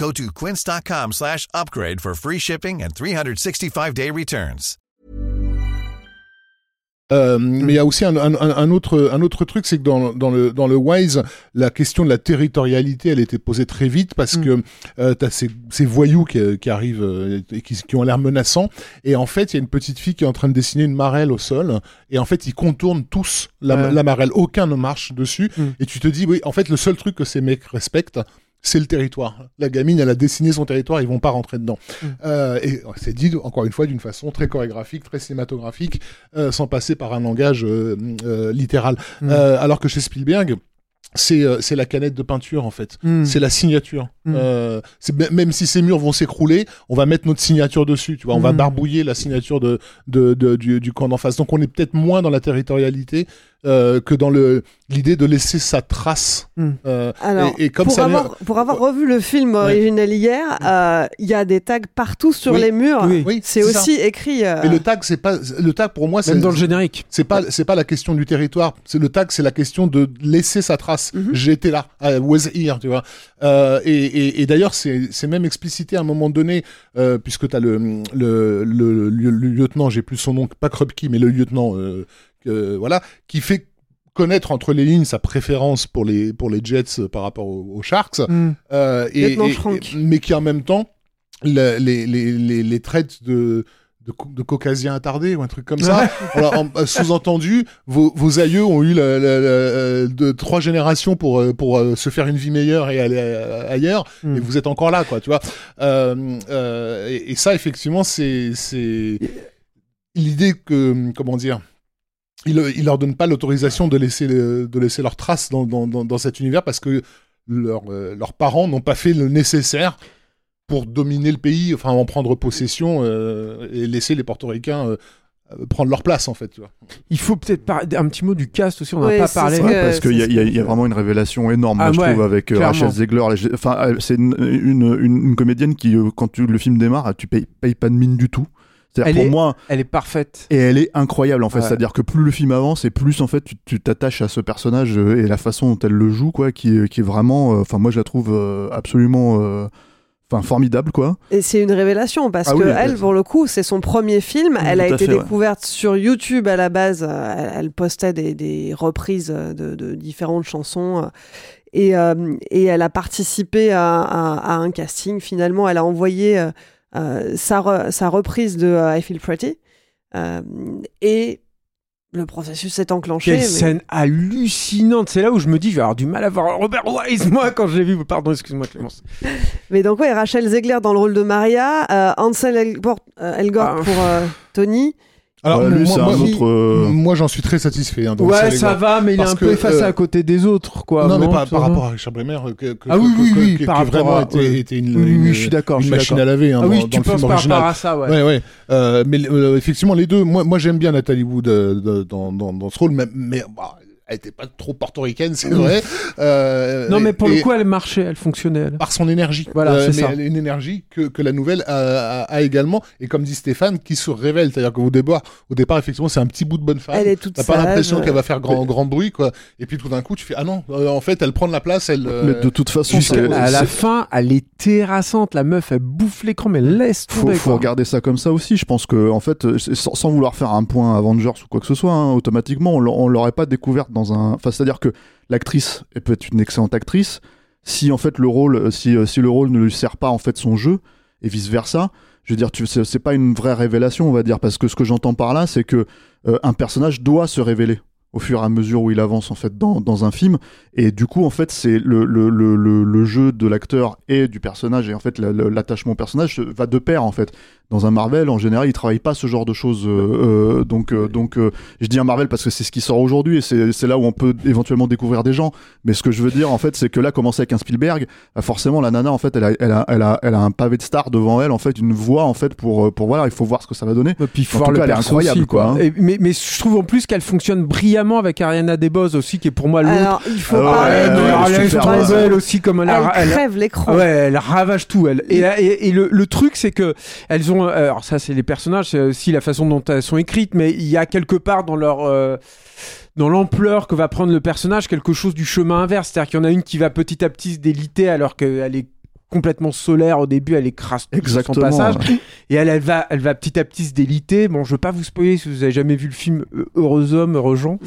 S6: Go to quince.com slash upgrade for free shipping and 365-day returns.
S1: Euh, Mais il y a aussi un, un- un- un autre, un autre truc, c'est que dans, dans, le, dans le Wise, la question de la territorialité, elle était posée très vite parce que euh, tu as ces, ces voyous qui, qui arrivent euh, et qui, qui ont l'air menaçants. Et en fait, il y a une petite fille qui est en train de dessiner une marelle au sol. Et en fait, ils contournent tous la,
S3: Ouais.
S1: la marelle. Aucun ne marche dessus. Et tu te dis, oui, en fait, le seul truc que ces mecs respectent, c'est le territoire. La gamine, elle a dessiné son territoire, ils vont pas rentrer dedans. Euh, et c'est dit, encore une fois, d'une façon très chorégraphique, très cinématographique, euh, sans passer par un langage euh, littéral.
S3: Mm.
S1: Alors que chez Spielberg, c'est la canette de peinture en fait,
S3: Mm.
S1: c'est la signature.
S3: Mm.
S1: Euh, même si ces murs vont s'écrouler, on va mettre notre signature dessus. Tu vois, on va
S3: Mm.
S1: barbouiller la signature de, de, de- du, du camp d'en face. Donc on est peut-être moins dans la territorialité euh, que dans le l'idée de laisser sa trace.
S3: Mm.
S1: Euh,
S2: Alors,
S1: et, et comme
S2: pour,
S1: ça,
S2: avoir, pour avoir revu le film original hier, euh, il y a des tags partout sur
S1: Oui.
S2: les murs.
S1: Oui. Oui,
S2: c'est
S1: c'est ça.
S2: aussi écrit. euh,
S1: Et le tag, c'est pas le tag pour moi. c'est
S3: Même dans le générique.
S1: C'est pas c'est pas la question du territoire. C'est le tag, c'est la question de laisser sa trace.
S2: Mhm.
S1: J'étais là, I was here, tu vois. Euh, et et, et d'ailleurs, c'est c'est même explicité à un moment donné, euh, puisque t'as le le, le le le lieutenant, j'ai plus son nom, pas Krupke, mais le lieutenant, euh, voilà, qui fait connaître entre les lignes sa préférence pour les pour les Jets euh, par rapport aux, aux Sharks,
S3: Mm.
S1: euh, et, et- mais qui en même temps les, les, les, les traite de de, de caucasiens attardés ou un truc comme ça. Euh, sous-entendu, vos, vos aïeux ont eu la, la- la- de trois générations pour pour euh, se faire une vie meilleure et aller ailleurs,
S3: Mm.
S1: et vous êtes encore là, quoi. Tu vois. Euh, euh, et, et ça, effectivement, c'est c'est l'idée que comment dire. Il, il leur donne pas l'autorisation de laisser le- de laisser leurs traces dans, dans, dans, dans cet univers parce que leurs euh, leurs parents n'ont pas fait le nécessaire pour dominer le pays, enfin en prendre possession euh, et laisser les portoricains euh, euh, prendre leur place en fait. Tu vois.
S3: Il faut peut-être par- un petit mot du cast aussi, on n'a
S2: Oui,
S3: pas parlé.
S2: ce
S5: Ouais,
S2: que-
S5: parce qu'il y, a- y y
S2: que-
S5: vraiment une révélation énorme,
S3: Ah
S5: moi, je
S3: ouais,
S5: trouve, avec euh,
S3: clairement.
S5: Rachel Zegler. Enfin, euh, c'est une, une, une- une comédienne qui, euh, quand tu- le film démarre, tu payes, payes pas de mine du tout. C'est-à-dire pour
S3: est-
S5: moi,
S3: Elle est parfaite.
S5: et elle est incroyable en fait.
S3: Ouais.
S5: C'est-à-dire que plus le film avance et plus en fait tu- tu t'attaches à ce personnage euh, et la façon dont elle le joue, quoi, qui, est- qui est vraiment. euh, Enfin, moi je la trouve euh, absolument. euh, Enfin, formidable quoi.
S2: Et c'est une révélation parce
S5: Ah
S2: que
S5: oui,
S2: elle, pour le coup, c'est son premier film. elle a été
S5: fait, ouais.
S2: découverte sur YouTube à la base. Euh, Elle, elle postait des, des reprises de, de différentes chansons. euh, Et, euh, et elle a participé à, à- à un casting. Finalement, elle a envoyé euh, euh, sa, re- sa reprise de euh, I Feel Pretty. Euh, et le processus s'est enclenché.
S3: Quelle
S2: mais-
S3: scène hallucinante. C'est là où je me dis, je vais avoir du mal à voir Robert Wise, moi, quand j'ai vu. Pardon, excuse-moi, Clémence.
S2: Mais donc, ouais, Rachel Zegler dans le rôle de Maria, euh, Ansel Elgort, euh, Elgort
S3: Ah.
S2: pour euh, Tony.
S1: Alors
S5: Ouais, lui,
S1: moi,
S5: c'est
S1: moi-
S5: un autre. euh,
S1: moi, j'en suis très satisfait. Hein,
S3: Ouais, ça va, mais il est un peu
S1: que,
S3: effacé
S1: euh,
S3: à côté des autres, quoi.
S1: non, mais
S3: Bon,
S1: par, rapport à Richard Bremer, euh, que, que-
S3: Ah oui,
S1: que-
S3: oui,
S1: que-
S3: oui,
S1: que-
S3: par
S1: qui
S3: rapport
S1: vraiment
S3: à-
S1: était, était une,
S3: Oui, oui,
S1: une-
S3: je suis d'accord,
S1: une
S3: je suis
S1: machine à laver hein,
S3: Ah oui,
S1: dans,
S3: tu
S1: dans
S3: penses par
S1: original.
S3: rapport à ça, ouais.
S1: Ouais, ouais. Euh, mais euh, effectivement, les deux. Moi, moi, j'aime bien Nathalie Wood euh, dans, dans, dans ce rôle, mais, mais bah, elle était pas trop portoricaine, c'est vrai. Euh,
S3: Non, mais pour
S1: et-
S3: le coup, elle marchait, elle fonctionnait. elle.
S1: par son énergie.
S3: Voilà,
S1: Euh,
S3: c'est ça.
S1: une énergie que, que la nouvelle a, a- a également. Et comme dit Stéphane, qui se révèle. C'est-à-dire qu'au départ, au départ, effectivement, c'est un petit bout de bonne femme.
S2: Elle est toute
S1: T'as pas
S2: sage,
S1: l'impression
S2: ouais.
S1: qu'elle va faire grand, grand bruit, quoi. Et puis tout d'un coup, tu fais, ah non, euh, en fait, elle prend de la place, elle. euh,
S5: Mais de toute façon,
S3: à la fin, elle est terrassante. La meuf, elle bouffe l'écran, mais laisse
S5: faut,
S3: tomber.
S5: faut
S3: quoi.
S5: regarder ça comme ça aussi. Je pense que, en fait, sans, sans vouloir faire un point Avengers ou quoi que ce soit, hein, automatiquement, on l'aurait pas découverte dans c'est-à-dire que l'actrice, peut être une excellente actrice si en fait le rôle, euh, si, euh, si le rôle ne lui sert pas en fait son jeu et vice versa. Je veux dire, c'est pas une vraie révélation, on va dire, parce que ce que j'entends par là, c'est que euh, un personnage doit se révéler au fur et à mesure où il avance en fait dans, dans un film. Et du coup en fait c'est le, le, le, le, jeu de l'acteur et du personnage et en fait la- la- l'attachement au personnage va de pair en fait. Dans un Marvel en général ils travaillent pas ce genre de choses euh, euh, donc euh, donc euh, je dis un Marvel parce que c'est ce qui sort aujourd'hui et c'est là où on peut éventuellement découvrir des gens. Mais ce que je veux dire en fait c'est que là commencer avec un Spielberg forcément la nana en fait elle a, elle a elle a elle a un pavé de star devant elle en fait une voix en fait pour pour voilà il faut voir ce que ça va donner.
S3: Et puis, il faut voir le
S5: cas, elle est incroyable,
S3: aussi,
S5: quoi, hein.
S3: Et- mais, mais je trouve en plus qu'elle fonctionne brillamment avec Ariana DeBose aussi, qui est pour moi l'autre.
S2: Il faut
S5: Ah ouais, ouais,
S2: de.
S5: ouais,
S3: elle aussi, comme elle,
S2: Elle crève l'écran.
S3: Ouais, elle ravage tout. Elle. Et, et, et le, le truc, c'est que elles ont. euh, Alors ça, c'est les personnages, c'est aussi la façon dont elles sont écrites, mais il y a quelque part dans leur. euh, dans l'ampleur que va prendre le personnage, quelque chose du chemin inverse. C'est-à-dire qu'il y en a une qui va petit à petit se déliter alors qu'elle est complètement solaire au début, elle écrase tout sur son
S5: Exactement,
S3: passage.
S5: ouais.
S3: Et elle, elle va, elle va petit à petit se déliter. Bon, je veux pas vous spoiler si vous avez jamais vu le film euh, Heureux homme, heureux gens.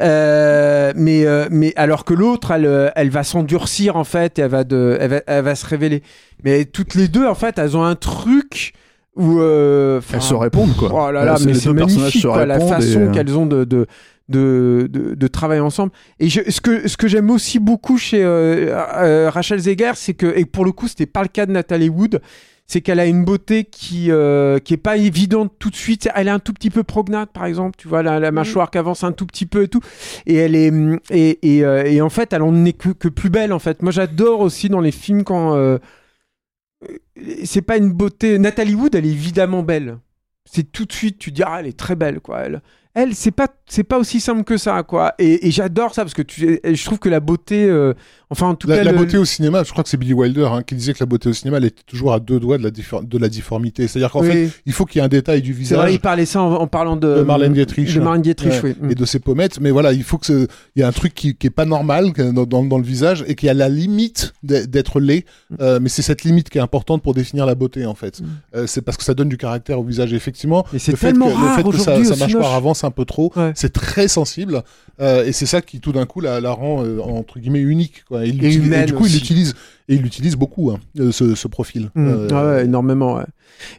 S3: Euh, mais, euh, mais alors que l'autre, elle, euh, elle va s'endurcir en fait, et elle va, de, elle va, elle va se révéler. Mais toutes les deux, en fait, elles ont un truc où euh,
S5: elles se répondent quoi
S3: Oh là là, mais c'est magnifique quoi, la
S5: et,
S3: façon
S5: euh,
S3: qu'elles ont de, de, de, de, de travailler ensemble. Et je, ce que, ce que j'aime aussi beaucoup chez euh, euh, Rachel Zegers, c'est que, et pour le coup, c'était pas le cas de Natalie Wood, c'est qu'elle a une beauté qui, euh, qui est pas évidente tout de suite. Elle est un tout petit peu prognate, par exemple. Tu vois, la, la mâchoire qui avance un tout petit peu et tout. Et elle est, et, et, euh, et en fait, elle en est que, que plus belle, en fait. Moi, j'adore aussi dans les films quand, euh, c'est pas une beauté. Nathalie Wood, elle est évidemment belle. C'est tout de suite, tu dis, ah, elle est très belle, quoi. Elle, elle c'est pas, c'est pas aussi simple que ça, quoi. Et, et j'adore ça parce que tu, je trouve que la beauté, euh, enfin, en tout
S1: La,
S3: cas,
S1: la
S3: le-
S1: beauté au cinéma, je crois que c'est Billy Wilder hein, qui disait que la beauté au cinéma, elle était toujours à deux doigts de la, de la difformité. C'est-à-dire qu'en
S3: Oui.
S1: fait, il faut qu'il y ait un détail du visage.
S3: vrai, il parlait ça en, en parlant de,
S1: de Marlène Dietrich,
S3: de Marlène Dietrich,
S1: Ouais,
S3: oui.
S1: et de ses pommettes. Mais voilà, il faut que il y ait un truc qui, qui est pas normal dans, dans, dans le visage et qui a la limite d'être laid.
S3: Mm.
S1: Euh, mais c'est cette limite qui est importante pour définir la beauté en fait. Euh, c'est parce que ça donne du caractère au visage. Et effectivement,
S3: Et c'est
S1: le fait
S3: tellement
S1: que, le fait que sa,
S3: aujourd'hui
S1: sa
S3: au
S1: mâchoire
S3: Cinoche.
S1: Un peu trop. C'est très sensible euh, et c'est ça qui tout d'un coup la, la rend euh, entre guillemets unique. Quoi. Et, il
S3: Et humaine
S1: du coup, il l'utilise et il l'utilise beaucoup hein, euh, ce, ce profil.
S3: Mm.
S1: Euh,
S3: Ah ouais, énormément. Ouais.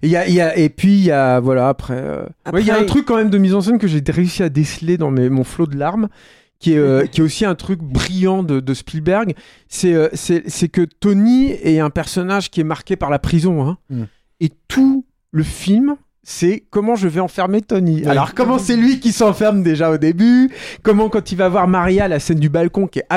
S3: Et, il y a, il y a, et puis il y a voilà après. euh, il y a un truc quand même de mise en scène que j'ai réussi à déceler dans mes, mon flot de larmes. Qui est, euh, qui est aussi un truc brillant de, de Spielberg, c'est euh, c'est c'est que Tony est un personnage qui est marqué par la prison. Hein.
S1: Mm.
S3: Et tout le film, c'est comment je vais enfermer Tony.
S1: Ouais.
S3: Alors comment c'est lui qui s'enferme déjà au début? Comment quand il va voir Maria, la scène du balcon qui est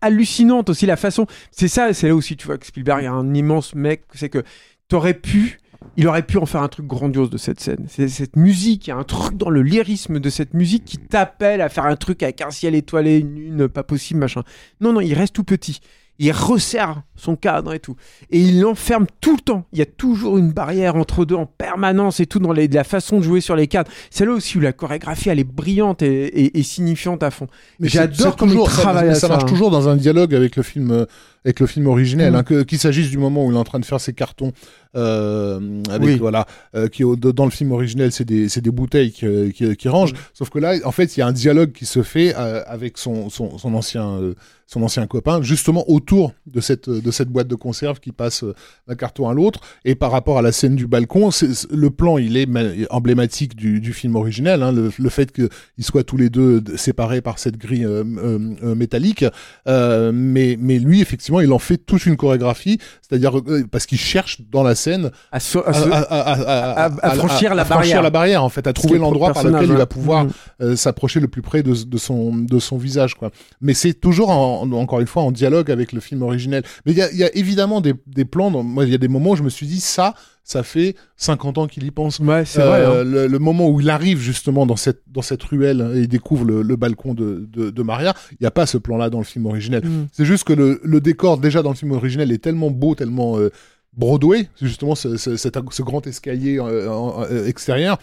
S3: hallucinante aussi la façon. C'est ça, c'est là aussi tu vois que Spielberg est un immense mec. C'est que t'aurais pu, il aurait pu en faire un truc grandiose de cette scène. C'est cette musique, il y a un truc dans le lyrisme de cette musique qui t'appelle à faire un truc avec un ciel étoilé, une lune, pas possible, machin. Non, non, il reste tout petit. Il resserre son cadre et tout. Et il l'enferme tout le temps. Il y a toujours une barrière entre deux en permanence et tout dans les- la façon de jouer sur les cadres. C'est là aussi où la chorégraphie, elle est brillante et, et- et signifiante à fond.
S1: Mais
S3: J'adore comment il travaille
S1: ça.
S3: ça,
S1: marche
S3: hein.
S1: toujours dans un dialogue avec le film, euh, avec le film originel,
S3: Mm.
S1: hein, qu'il s'agisse du moment où il est en train de faire ses cartons, euh, avec
S3: Oui.
S1: voilà, euh, qui dans le film originel c'est des bouteilles qui, qui, qui rangent.
S3: Mm.
S1: Sauf que là, en fait, il y a un dialogue qui se fait euh, avec son son, son ancien euh, son ancien copain, justement autour de cette de cette boîte de conserve qui passe euh, d'un carton à l'autre. Et par rapport à la scène du balcon, le plan il est ma- emblématique du, du film originel. Hein, le, le fait qu'ils soient tous les deux séparés par cette grille euh, euh, euh, métallique, euh, mais mais lui effectivement il en fait toute une chorégraphie, c'est-à-dire euh, parce qu'il cherche dans la scène
S3: à, so- franchir la
S1: franchir
S3: barrière.
S1: la barrière en fait, à trouver l'endroit par lequel il va pouvoir
S3: Mhm.
S1: euh, s'approcher le plus près de, de son de son visage quoi. Mais c'est toujours en- encore une fois en dialogue avec le film originel. Mais il y a, il y a évidemment des, des plans. Dans, moi, il y a des moments où je me suis dit ça, ça fait 50 ans qu'il y pense.
S3: Ouais, c'est vrai. hein.
S1: Euh, le, le moment où il arrive justement dans cette dans cette ruelle et il découvre le, le balcon de, de, de Maria, il n'y a pas ce plan-là dans le film originel.
S3: Mm.
S1: C'est juste que le, le décor déjà dans le film originel est tellement beau, tellement euh, Broadway, justement ce, ce, cet- ce grand escalier euh, euh, extérieur,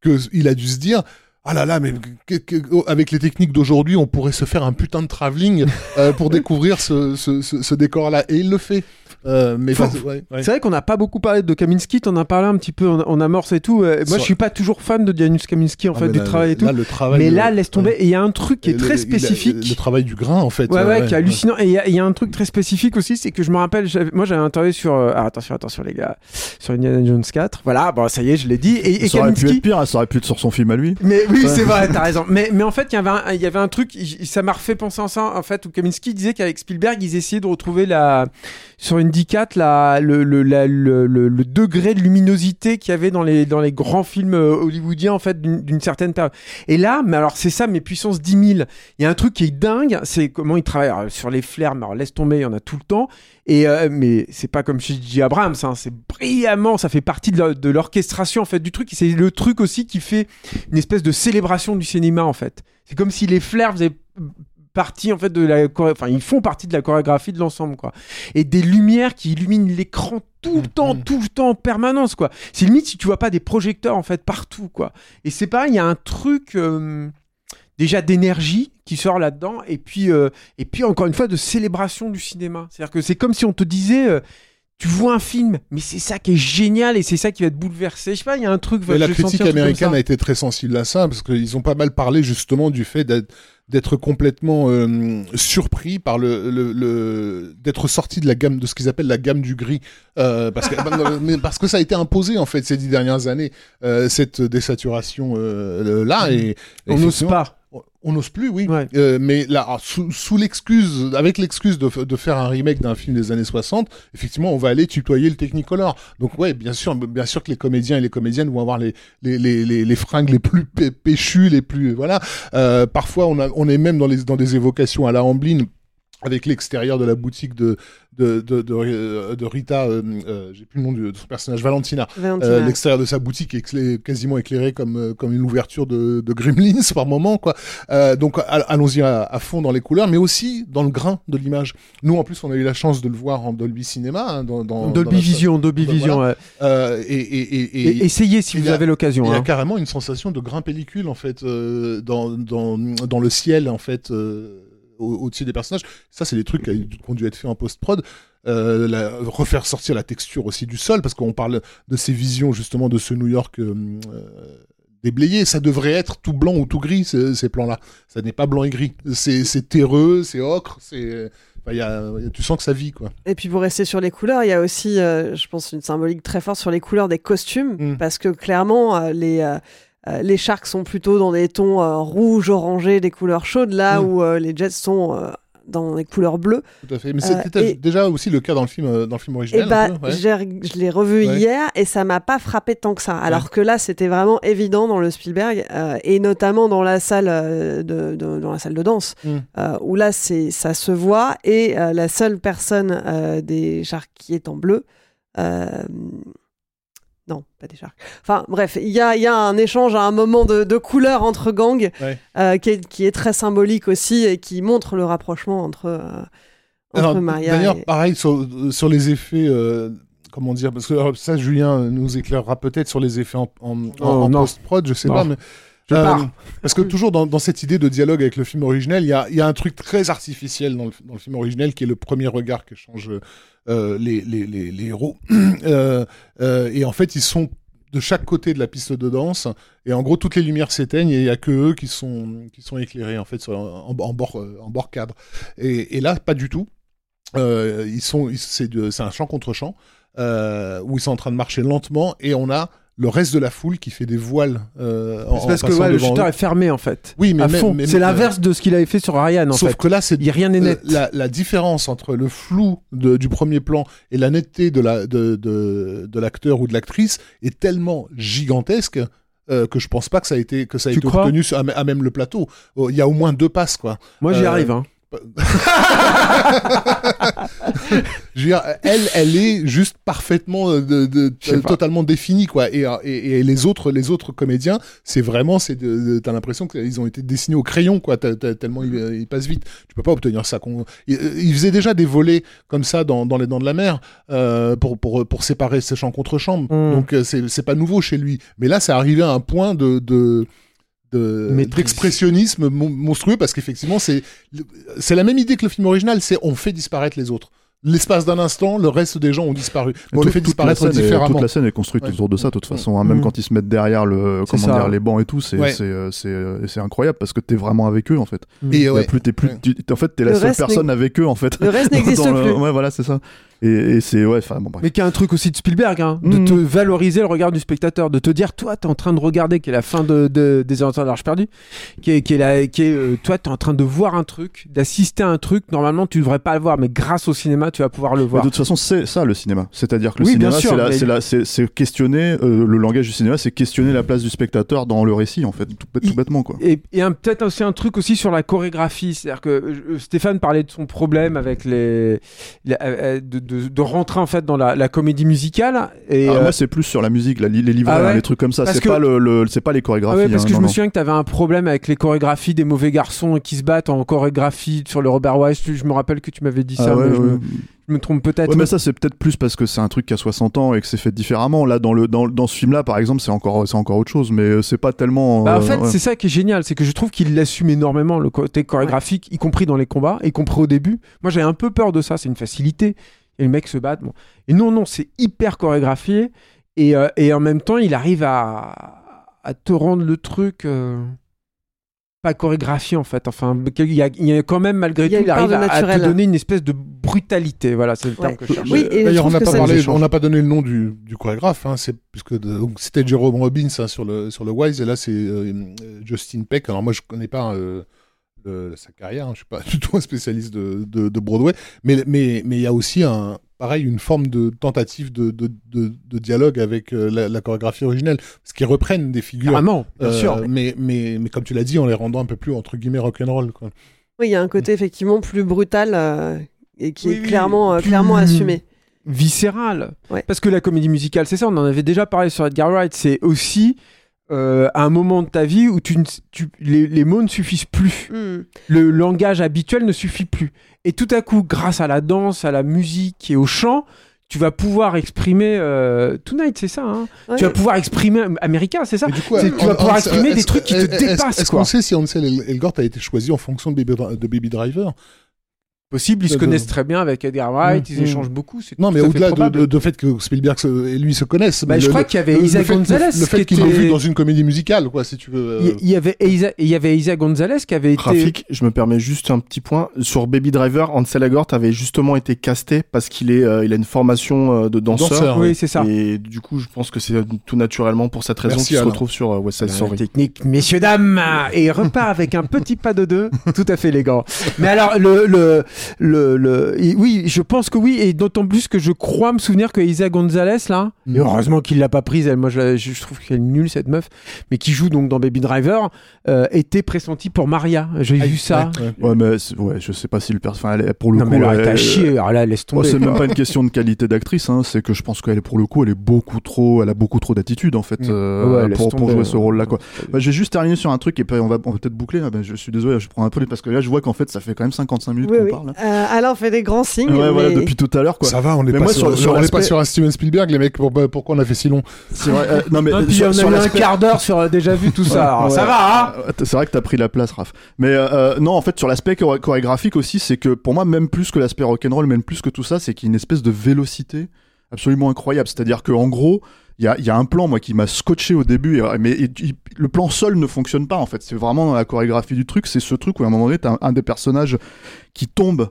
S1: que il a dû se dire. Ah là là, mais que- avec les techniques d'aujourd'hui, on pourrait se faire un putain de travelling euh, pour découvrir ce, ce, ce, ce décor-là. Et il le fait. Euh, mais
S3: Faut-
S1: pas- ouais, ouais.
S3: C'est vrai qu'on n'a pas beaucoup parlé de Kaminski, t'en as parlé un petit peu en, en amorce et tout. Euh, moi, je suis pas toujours fan de Janusz Kaminski, en
S1: Ah,
S3: fait, du
S1: là,
S3: travail et tout.
S1: là, le travail
S3: mais là, laisse tomber.
S1: ouais.
S3: Et il y a un truc qui est
S1: Le-
S3: très
S1: le-
S3: spécifique.
S1: Le, travail du grain, en fait.
S3: Ouais, ouais,
S1: ouais,
S3: qui est hallucinant. Et il y, a- il y a un truc très spécifique aussi, c'est que je me rappelle, moi j'avais interviewé sur. euh, ah, attention, attention les gars, sur Indiana Jones 4. Voilà, bon, ça y est, je l'ai dit. Et, et
S5: ça aurait pu
S3: Kaminski-
S5: être pire, hein, ça aurait pu être sur son film à lui.
S3: mais oui,
S5: Ouais.
S3: c'est vrai, t'as raison. Mais, mais en fait, il y avait un, il y avait un truc, ça m'a refait penser à ça, en fait, où Kaminski disait qu'avec Spielberg, ils essayaient de retrouver la, sur une D4, la, le, le, la- le, degré de luminosité qu'il y avait dans les, grands films euh, hollywoodiens, en fait, d'une certaine période. Et là, mais alors, c'est ça, mes puissances 10 000. Il y a un truc qui est dingue, c'est comment ils travaillent sur les flares, mais alors, laisse tomber, il y en a tout le temps. Et, euh, mais c'est pas comme chez J. Abrams, hein, c'est brillamment, ça fait partie de l'orchestration, en fait, du truc. C'est le truc aussi qui fait une espèce de célébration du cinéma en fait. C'est comme si les flares faisaient partie en fait de la enfin ils font partie de la chorégraphie de l'ensemble quoi. Et des lumières qui illuminent l'écran tout le temps, tout le temps en permanence quoi. C'est limite si tu vois pas des projecteurs en fait partout quoi. Et c'est pareil, il y a un truc euh, déjà d'énergie qui sort là-dedans et puis euh, et puis encore une fois de célébration du cinéma. C'est-à-dire que c'est comme si on te disait euh, tu vois un film, mais c'est ça qui est génial et c'est ça qui va te bouleverser. Je sais pas, il y a un truc.
S1: Mais la critique américaine a été très sensible à ça parce qu'ils ont pas mal parlé justement du fait d'être complètement euh, surpris par le, le, le- d'être sorti de la gamme de ce qu'ils appellent la gamme du gris euh, parce que mais parce que ça a été imposé en fait ces dix dernières années euh, cette désaturation euh, là et
S3: On n'ose pas.
S1: On- n'ose plus, oui. Euh, mais là, alors, sous, sous l'excuse, avec l'excuse de, faire un remake d'un film des années 60, effectivement, on va aller tutoyer le Technicolor. Donc ouais, bien sûr, bien sûr que les comédiens et les comédiennes vont avoir les les les les, les fringues les plus pé- péchues, les plus voilà. Euh, parfois, on a on est même dans les dans des évocations à la Amblin avec l'extérieur de la boutique de de de, de, euh, de Rita, euh, euh, j'ai plus le nom de son personnage, Valentina.
S2: Valentina.
S1: Euh, l'extérieur de sa boutique est éclairé- quasiment éclairé comme euh, comme une ouverture de, de Gremlins par moment quoi. Euh, donc a- allons-y à, à fond dans les couleurs, mais aussi dans le grain de l'image. Nous en plus on a eu la chance de le voir en Dolby Cinéma, hein, dans, dans
S3: Dolby
S1: dans la-
S3: Vision, Dolby Vision,
S1: voilà.
S3: ouais.
S1: Euh, et, et, et,
S3: Et essayez si vous
S1: y a-
S3: avez l'occasion,
S1: Il y a
S3: hein.
S1: carrément une sensation de grain pellicule en fait euh, dans, dans dans le ciel en fait. euh, au- au-dessus des personnages. Ça, c'est des trucs qui ont dû être faits en post-prod. Euh, la- refaire sortir la texture aussi du sol, parce qu'on parle de ces visions justement de ce New York euh, euh, déblayé. Ça devrait être tout blanc ou tout gris, ce- ces plans-là. Ça n'est pas blanc et gris. C'est terreux, c'est ocre, c'est. enfin, il y a, tu sens que ça vit, quoi.
S2: Et puis pour rester sur les couleurs, il y a aussi, euh, je pense, une symbolique très forte sur les couleurs des costumes,
S1: Mm.
S2: parce que clairement, les, euh, les sharks sont plutôt dans des tons euh, rouges, orangés, des couleurs chaudes, là
S1: Mm.
S2: où euh, les jets sont dans des couleurs bleues.
S1: Tout à fait. Mais c'était
S2: et-
S1: déjà aussi le cas dans le film, dans le film
S2: Et
S1: original.
S2: bah,
S1: peu, ouais.
S2: j'ai- je l'ai revu
S1: Ouais.
S2: hier et ça m'a pas frappé tant que ça. Alors que là, c'était vraiment évident dans le Spielberg et notamment dans la salle de, de- dans la salle de danse
S1: Mm.
S2: où là, ça se voit et la seule personne des sharks qui est en bleu. Non, pas des sharks. Enfin, bref, il y a, il y a un échange à un moment de, de couleurs entre gangs
S1: Ouais.
S2: euh, qui, est, qui est très symbolique aussi et qui montre le rapprochement entre, euh, entre
S1: Alors,
S2: Maria
S1: D'ailleurs,
S2: et...
S1: pareil sur, sur les effets. euh, comment dire Parce que alors, ça, Julien nous éclairera peut-être sur les effets en,
S3: Oh,
S1: en post-prod, je sais
S3: Non.
S1: pas. Mais,
S3: Je pars.
S1: parce que toujours dans, dans cette idée de dialogue avec le film originel, il y a, il y a un truc très artificiel dans le, dans le film originel qui est le premier regard que changent euh, les, les, les, les héros. Euh, euh, et en fait, ils sont de chaque côté de la piste de danse et en gros toutes les lumières s'éteignent et il y a que eux qui sont qui sont éclairés en fait sur- en, en bord euh, en bord cadre et, et là pas du tout euh, ils sont, c'est un champ contre champ euh, où ils sont en train de marcher lentement et on a le reste de la foule qui fait des voiles. Euh, en-
S3: parce que ouais, le shooter
S1: eux.
S3: est fermé en fait.
S1: Oui, mais
S3: c'est l'inverse de ce qu'il avait fait sur Ryan en
S1: Sauf
S3: fait.
S1: que là, c'est
S3: rien n'est
S1: euh,
S3: net.
S1: la, la différence entre le flou de- du premier plan et la netteté de la de, de, de l'acteur ou de l'actrice est tellement gigantesque. euh, que je pense pas que ça a été que ça a
S3: Tu
S1: été obtenu à même le plateau. Oh, Il y a au moins deux passes quoi.
S3: Moi j'y
S1: Euh,
S3: arrive. Hein.
S1: Je veux dire, elle, elle est juste parfaitement, euh, de, de- totalement définie, quoi. Et, euh, et, et les autres, les autres comédiens, c'est vraiment, c'est, t'as l'impression qu'ils ont été dessinés au crayon, quoi. tellement ils, ils passent vite. Tu peux pas obtenir ça. Ils, ils faisaient déjà des volets comme ça dans, dans les Dents de la Mer euh, pour, pour, pour séparer ses champs contre chambres.
S3: Mm.
S1: Donc euh, c'est, c'est pas nouveau chez lui. Mais là, c'est arrivé à un point de, de. D'expressionnisme mon- monstrueux parce qu'effectivement c'est c'est la même idée que le film original c'est on fait disparaître les autres l'espace d'un instant le reste des gens ont disparu mais on
S5: Tout-
S1: les fait
S5: toute la
S1: disparaître
S5: scène est-
S1: différemment
S5: toute la scène est construite
S1: Ouais.
S5: autour de ça, de toute façon. hein. Même
S3: Mm.
S5: quand ils se mettent derrière le, comment
S3: ça.
S5: dire, les bancs et tout, c'est
S1: Ouais.
S5: c'est euh, c'est euh, c'est incroyable parce que t'es vraiment avec eux en fait.
S1: et
S5: plus, t'es plus,
S1: Ouais.
S5: tu- en fait, t'es la
S2: Le
S5: seule
S2: reste
S5: personne avec eux en fait.
S2: Le reste n'existe
S5: le-
S2: plus.
S5: Ouais, voilà, c'est ça. Et, et c'est ouais, enfin bon bref.
S3: Mais qui a un truc aussi de Spielberg, hein, de
S5: Mhm.
S3: te valoriser le regard du spectateur, de te dire, toi, t'es en train de regarder, qui est la fin de, de- des Aventures de l'Arche perdue, qui est, qui est, la, qui est euh, toi, t'es en train de voir un truc, d'assister à un truc, normalement, tu devrais pas le voir, mais grâce au cinéma, tu vas pouvoir le
S5: Mais
S3: voir.
S5: de toute façon, c'est ça le cinéma. C'est-à-dire que le
S3: Oui,
S5: cinéma, c'est la-
S3: mais-
S5: c'est la- c'est c'est questionner euh, le langage du cinéma, c'est questionner la place du spectateur dans le récit en fait, tout, bêtement quoi.
S3: Et, peut-être aussi un truc aussi sur la chorégraphie, c'est-à-dire que euh, Stéphane parlait de son problème avec les, euh, de, de, de rentrer en fait dans la, la comédie musicale. Et
S5: Ah,
S3: euh,
S5: moi, c'est plus sur la musique, la- les livrets,
S3: Ah ouais
S5: hein, les trucs comme ça. C'est
S3: que-
S5: pas le, le- c'est pas les
S3: Ah
S5: chorégraphies.
S3: ouais, parce
S5: hein,
S3: que je
S5: non,
S3: me souviens que tu avais un problème avec les chorégraphies des mauvais garçons qui se battent en chorégraphie sur le Robert Wise. Je me rappelle que tu m'avais dit ça,
S5: Ah ouais,
S3: mais je, me, je me trompe peut-être.
S5: Mais ça c'est peut-être plus parce que c'est un truc qui a 60 ans et que c'est fait différemment. Là, dans le dans, dans ce film-là, par exemple, c'est encore c'est encore autre chose, mais euh, c'est pas tellement.
S3: Bah, en
S5: euh,
S3: fait, c'est ça qui est génial, c'est que je trouve qu'il assume énormément le côté chorégraphique, y compris dans les combats, y compris au début. Moi, j'avais un peu peur de ça, c'est une facilité. Et les mecs se battent. Bon. Et non, non, c'est hyper chorégraphié. Et, euh, et en même temps, il arrive à, à te rendre le truc. euh, pas chorégraphié en fait. Enfin, il y a, il y a quand même malgré tout, il arrive à, à te donner une espèce de brutalité. Voilà, c'est le terme que je cherche.
S2: Oui,
S1: D'ailleurs, on n'a pas
S2: ça-
S1: parlé,
S3: échange.
S1: on n'a pas donné le nom du, du chorégraphe, hein, c'est puisque de- donc c'était Jérôme Robbins hein, sur le sur le Wise et là c'est euh, Justin Peck. Alors moi je connais pas euh, sa carrière, hein, je suis pas du tout un spécialiste de, de, de Broadway, mais mais mais il y a aussi un pareil une forme de tentative de de, de, de dialogue avec euh, la, la chorégraphie originelle, parce qu'ils reprennent des figures.
S3: Carrément, bien
S1: euh,
S3: sûr.
S1: Mais mais mais comme tu l'as dit, en les rendant un peu plus entre guillemets rock'n'roll. Quoi.
S2: Oui, il y a un côté effectivement plus brutal euh, et qui
S3: Oui,
S2: est
S3: oui,
S2: clairement, euh, clairement assumé.
S3: viscéral.
S2: Ouais.
S3: Parce que la comédie musicale, c'est ça, on en avait déjà parlé sur Edgar Wright, c'est aussi euh, un moment de ta vie où tu, ne- tu- les, les mots ne suffisent plus.
S2: Hmm.
S3: Le langage habituel ne suffit plus. Et tout à coup, grâce à la danse, à la musique et au chant, tu vas pouvoir exprimer euh, Tonight, c'est ça. hein
S2: Ouais.
S3: Tu vas pouvoir exprimer America, c'est ça.
S1: Du coup,
S3: tu vas
S1: on-
S3: pouvoir
S1: on-
S3: exprimer des trucs qui te dépassent,
S1: Est-ce qu'on sait si Ansel El- Elgort a été choisi en fonction de Baby, de Baby Driver?
S3: Possible. Ils se
S1: De-
S3: connaissent très bien avec Edgar Wright.
S1: Mm,
S3: Ils
S1: mm.
S3: échangent beaucoup. c'est
S1: Non, mais au-delà de, de, de fait que Spielberg se- et lui se connaissent.
S3: Bah,
S1: mais
S3: je
S1: le-
S3: crois qu'il y avait Isa
S1: le fait-
S3: Gonzalez
S1: Le, fait
S3: qui
S1: qu'il
S3: était-
S1: vu dans une comédie musicale, quoi, si tu veux.
S3: Il il y avait Isa, il y avait Isa Gonzalez qui avait été.
S4: Rafik, je me permets juste un petit point. Sur Baby Driver, Ansel Elgort avait justement été casté parce qu'il est, euh, il a une formation euh, de danseur.
S1: Danseur,
S3: Oui, c'est ça.
S4: Et du coup, je pense que c'est tout naturellement pour cette raison qu'il se retrouve sur euh, West Side
S3: La
S4: Story.
S3: technique, messieurs dames, et repart avec un petit pas de deux, tout à fait élégant. Mais alors le le le, le oui, je pense que oui, et d'autant plus que je crois me souvenir que Isa Gonzalez là,
S1: Mm.
S3: et heureusement qu'il l'a pas prise, elle, moi je, trouve qu'elle est nulle cette meuf, mais qui joue donc dans Baby Driver, euh, était pressentie pour Maria. J'ai vu ça.
S1: Ouais,
S5: mais c'est- ouais, je sais pas si le personnage. Enfin, pour le
S3: Non
S5: coup,
S3: mais alors, elle
S5: elle-
S3: t'a chier, alors là laisse
S5: Oh,
S3: tomber.
S5: c'est
S3: quoi.
S5: même pas une question de qualité d'actrice, hein, c'est que je pense qu'elle est pour le coup, elle est beaucoup trop, elle a beaucoup trop d'attitude en fait
S1: Mm.
S5: euh,
S3: Ouais,
S5: pour, jouer ce rôle-là quoi. Bah, j'ai juste terminé sur un truc et puis on va, on va peut-être boucler. Là. Je suis désolé, je prends un peu parce que là je vois qu'en fait ça fait quand même 55 minutes
S2: Oui,
S5: qu'on
S2: oui.
S5: parle.
S2: Euh, Alain fait des grands signes.
S5: Ouais, voilà,
S2: mais-
S5: depuis tout à l'heure quoi.
S1: Ça va, on n'est pas, sur,
S5: sur- sur
S1: on est
S5: l'aspect-
S1: pas sur un Steven Spielberg, les mecs. pour- pourquoi on a fait si long
S5: C'est vrai, euh, non mais
S3: Ah, puis
S5: sur-
S3: on a
S5: sur
S3: eu un quart d'heure sur euh, déjà vu tout ça. Alors,
S5: Ouais.
S3: Ça va, hein
S5: Euh, C'est vrai que t'as pris la place, Raph. Mais euh, non, en fait, sur l'aspect choré- chorégraphique aussi, c'est que pour moi, même plus que l'aspect rock'n'roll, même plus que tout ça, c'est qu'il y a une espèce de vélocité absolument incroyable. C'est-à-dire que en gros, il y a, y a un plan, moi, qui m'a scotché au début, mais le plan seul ne fonctionne pas, en fait. C'est vraiment dans la chorégraphie du truc, c'est ce truc où à un moment donné, t'as un, un des personnages qui tombe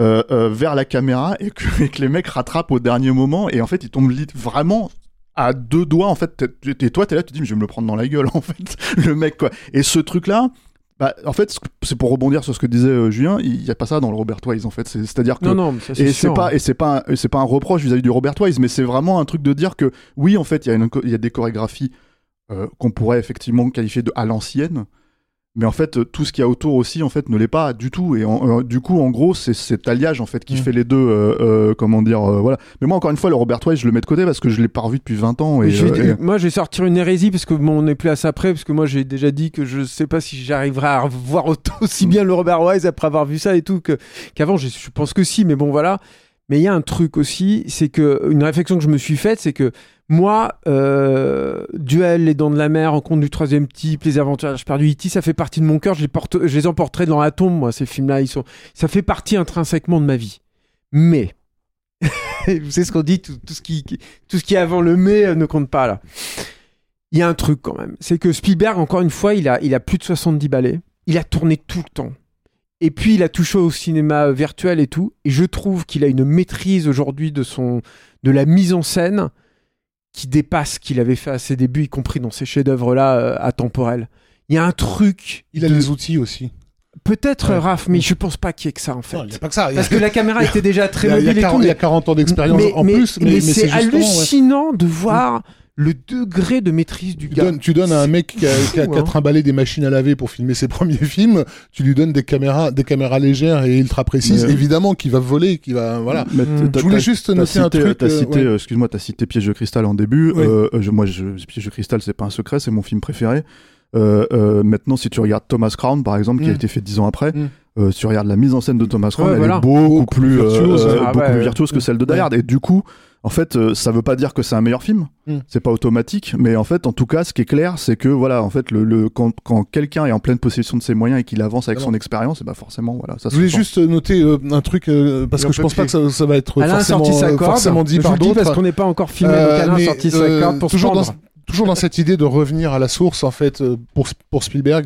S5: euh, euh, vers la caméra et que, et que les mecs rattrapent au dernier moment, et en fait, ils tombent vraiment à deux doigts en fait et toi t'es là tu te dis mais je vais me le prendre dans la gueule en fait le mec quoi et ce truc là bah, en fait c'est pour rebondir sur ce que disait euh, Julien il y a pas ça dans le Robert Wise en fait. C'est à dire que
S3: Non non, mais ça, c'est
S5: et c'est pas et c'est pas c'est pas un reproche vis-à-vis du Robert Wise mais c'est vraiment un truc de dire que oui en fait il y a une il y a des chorégraphies euh, qu'on pourrait effectivement qualifier de à l'ancienne mais en fait euh, tout ce qu'il y a autour aussi en fait ne l'est pas du tout et en- euh, du coup en gros c'est cet alliage en fait qui
S1: Mm.
S5: fait les deux euh, euh, comment dire voilà mais moi encore une fois le Robert Wise je le mets de côté parce que je l'ai pas revu depuis 20 ans et,
S3: Mais je vais-
S5: et-
S3: Moi, je vais sortir une hérésie parce que bon, on n'est plus à ça près. Parce que moi, j'ai déjà dit que je sais pas si j'arriverai à voir aussi bien le Robert Wise après avoir vu ça et tout que qu'avant. Je, je pense que si, mais bon, voilà. Mais il y a un truc aussi, c'est que une réflexion que je me suis faite, c'est que moi, euh, Duel, Les Dents de la Mer, Rencontre du troisième type, Les Aventures perdu E.T., ça fait partie de mon cœur. Je les, porte, emporterai dans la tombe, moi, ces films-là. Ils sont, ça fait partie intrinsèquement de ma vie. Mais, vous savez ce qu'on dit, tout, ce qui, est avant le mais euh, ne compte pas là. Il y a un truc quand même, c'est que Spielberg, encore une fois, il a, plus de 70 balais. Il a tourné tout le temps. Et puis il a touché au cinéma euh, virtuel et tout. Et je trouve qu'il a une maîtrise aujourd'hui de de la mise en scène qui dépasse ce qu'il avait fait à ses débuts, y compris dans ces chefs-d'œuvre là euh, atemporels. Il y a un truc.
S1: Il a
S3: de-
S1: les outils aussi.
S3: Peut-être
S1: Ouais.
S3: Raph, mais je pense pas qu'il y ait que ça en fait.
S1: Non, il n'y a pas que ça. Y
S3: Parce que la caméra était déjà très
S1: y y
S3: mobile et
S1: 40
S3: tout.
S1: il y a
S3: mais-
S1: 40 ans d'expérience
S3: mais,
S1: en
S3: mais-
S1: plus, mais,
S3: mais
S1: mais
S3: c'est
S1: ouais.
S3: hallucinant de voir le degré de maîtrise du
S1: Tu
S3: gars.
S1: donnes, tu donnes à un mec qui a, qui a-
S3: fou,
S1: qui a
S3: hein.
S1: trimballé des machines à laver pour filmer ses premiers films, tu lui donnes des caméras, des caméras légères et ultra précises,
S5: Mais-
S1: évidemment, qui va voler, qui va, voilà. Je voulais juste noter un truc,
S5: T'as
S1: euh,
S5: cité,
S1: ouais.
S5: euh, excuse-moi, t'as cité Piège de cristal en début. Euh, je- moi, je, Piège de cristal, c'est pas un secret, c'est mon film préféré. Euh, euh, maintenant, si tu regardes Thomas Crown, par exemple, qui a
S1: Mm.
S5: été fait dix ans après,
S1: Mm.
S5: Euh, si tu regardes la mise en scène de Thomas Crown,
S3: Ouais,
S5: elle
S3: voilà.
S5: est beaucoup,
S1: Beaucoup
S5: plus, euh,
S1: virtuose.
S5: euh,
S3: Ah
S5: beaucoup
S3: ouais,
S5: plus
S3: ouais.
S5: virtuose que celle de Die. Hard. Et du coup, en fait, euh, ça veut pas dire que c'est un meilleur film.
S1: Mm.
S5: C'est pas automatique, mais en fait, en tout cas, ce qui est clair, c'est que voilà, en fait, le, le quand, quand quelqu'un est en pleine possession de ses moyens et qu'il avance avec
S1: Alors.
S5: son expérience, et bah forcément, voilà, ça
S1: Je
S5: se
S1: voulais juste noter euh, un truc, euh, parce que je pense pas que ça, ça va être
S3: Alain
S1: forcément,
S3: sorti sa corde.
S1: forcément dit
S3: je
S1: par
S3: parce qu'on n'est pas encore filmé,
S1: Euh,
S3: donc Alain sorti sa corde pour
S1: toujours dans, toujours dans cette idée de revenir à la source, en fait, pour, pour Spielberg.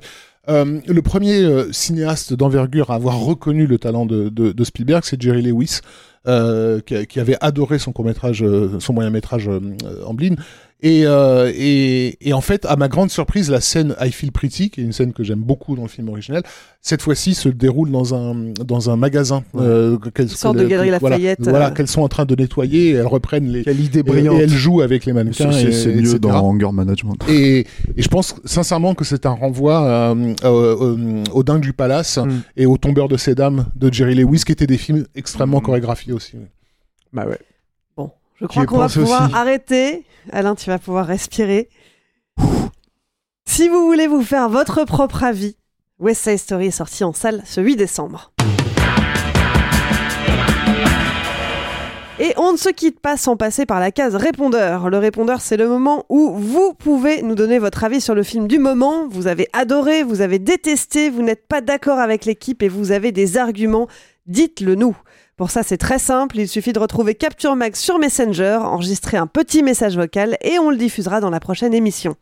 S1: Euh, le premier euh, cinéaste d'envergure à avoir reconnu le talent de, Spielberg, c'est Jerry Lewis, euh, qui, avait adoré son court métrage, son moyen métrage Amblin. Et, euh, et, et en fait, à ma grande surprise, la scène I Feel Pretty, qui est une scène que j'aime beaucoup dans le film original, cette fois-ci se déroule dans un dans un magasin. Euh, qu'elles-
S2: Une sorte de galerie Lafayette,
S1: Voilà,
S2: euh.
S1: qu'elles sont en train de nettoyer. Et elles reprennent les.
S3: Quelle idée brillante.
S1: Et, elles jouent avec les mannequins.
S5: C'est mieux dans Anger Management.
S1: Et, et je pense sincèrement que c'est un renvoi euh, euh, euh, au Dingue du Palace
S3: Mm.
S1: et au Tombeur de ces dames de Jerry Lewis, qui étaient des films extrêmement
S3: Mm.
S1: chorégraphiés aussi.
S3: Bah ouais.
S2: Je crois qu'on va pouvoir
S3: aussi.
S2: arrêter. Alain, tu vas pouvoir respirer. Si vous voulez vous faire votre propre avis, West Side Story est sorti en salle ce 8 décembre. Et on ne se quitte pas sans passer par la case répondeur. Le répondeur, c'est le moment où vous pouvez nous donner votre avis sur le film du moment. Vous avez adoré, vous avez détesté, vous n'êtes pas d'accord avec l'équipe et vous avez des arguments. Dites-le nous. Pour ça, c'est très simple. Il suffit de retrouver Capture Mag sur Messenger, enregistrer un petit message vocal et on le diffusera dans la prochaine émission.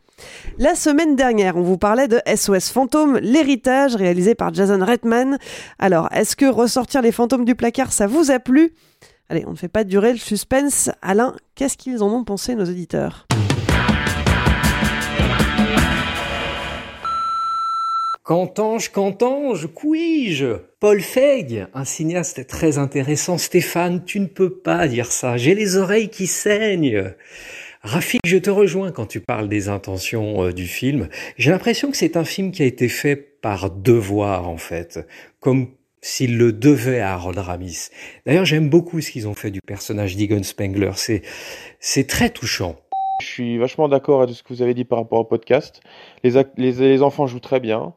S2: La semaine dernière, on vous parlait de SOS Fantôme, l'héritage réalisé par Jason Reitman. Alors, est-ce que ressortir les fantômes du placard, ça vous a plu? Allez, on ne fait pas durer le suspense. Alain, qu'est-ce qu'ils en ont pensé nos auditeurs?
S7: Qu'entends-je, qu'entends-je, couis-je? Paul Feig, un cinéaste très intéressant. Stéphane, tu ne peux pas dire ça. J'ai les oreilles qui saignent. Rafik, je te rejoins quand tu parles des intentions euh, du film. J'ai l'impression que c'est un film qui a été fait par devoir, en fait. Comme s'il le devait à Harold Ramis. D'ailleurs, j'aime beaucoup ce qu'ils ont fait du personnage d'Egon Spengler. C'est, c'est très touchant.
S8: Je suis vachement d'accord avec ce que vous avez dit par rapport au podcast. Les, les, les enfants jouent très bien.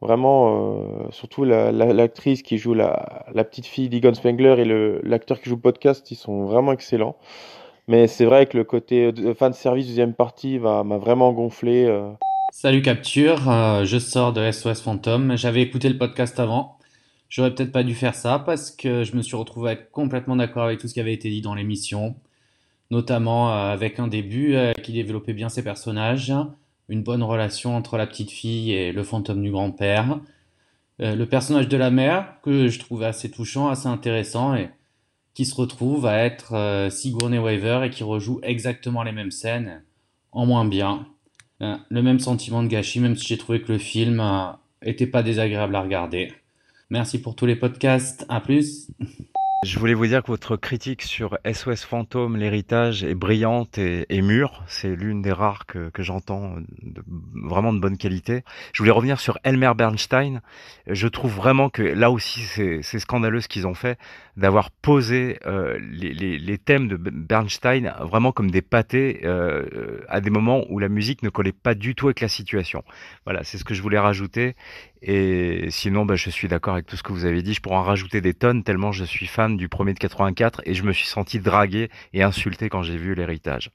S8: Vraiment, euh, surtout l'actrice la, qui joue la, petite fille d'Egon Spengler et l'acteur qui joue podcast, ils sont vraiment excellents. Mais c'est vrai que le côté fan service deuxième partie m'a vraiment gonflé. Euh.
S9: Salut Capture, euh, je sors de SOS Phantom. J'avais écouté le podcast avant. J'aurais peut-être pas dû faire ça parce que je me suis retrouvé complètement d'accord avec tout ce qui avait été dit dans l'émission, notamment avec un début qui développait bien ses personnages, une bonne relation entre la petite fille et le fantôme du grand-père. Euh, le personnage de la mère, que je trouvais assez touchant, assez intéressant, et qui se retrouve à être euh, Sigourney Weaver et qui rejoue exactement les mêmes scènes, en moins bien. Euh, le même sentiment de gâchis, même si j'ai trouvé que le film était pas désagréable à regarder. Merci pour tous les podcasts, à plus
S10: Je voulais vous dire que votre critique sur SOS Fantôme, l'héritage, est brillante et, mûre. C'est l'une des rares que, que j'entends de, vraiment de bonne qualité. Je voulais revenir sur Elmer Bernstein. Je trouve vraiment que là aussi, c'est scandaleux ce qu'ils ont fait d'avoir posé euh, les, thèmes de Bernstein vraiment comme des pâtés euh, à des moments où la musique ne collait pas du tout avec la situation. Voilà, c'est ce que je voulais rajouter. Et sinon, bah, je suis d'accord avec tout ce que vous avez dit. Je pourrais en rajouter des tonnes tellement je suis fan du premier de 84 et je me suis senti dragué et insulté quand j'ai vu l'héritage.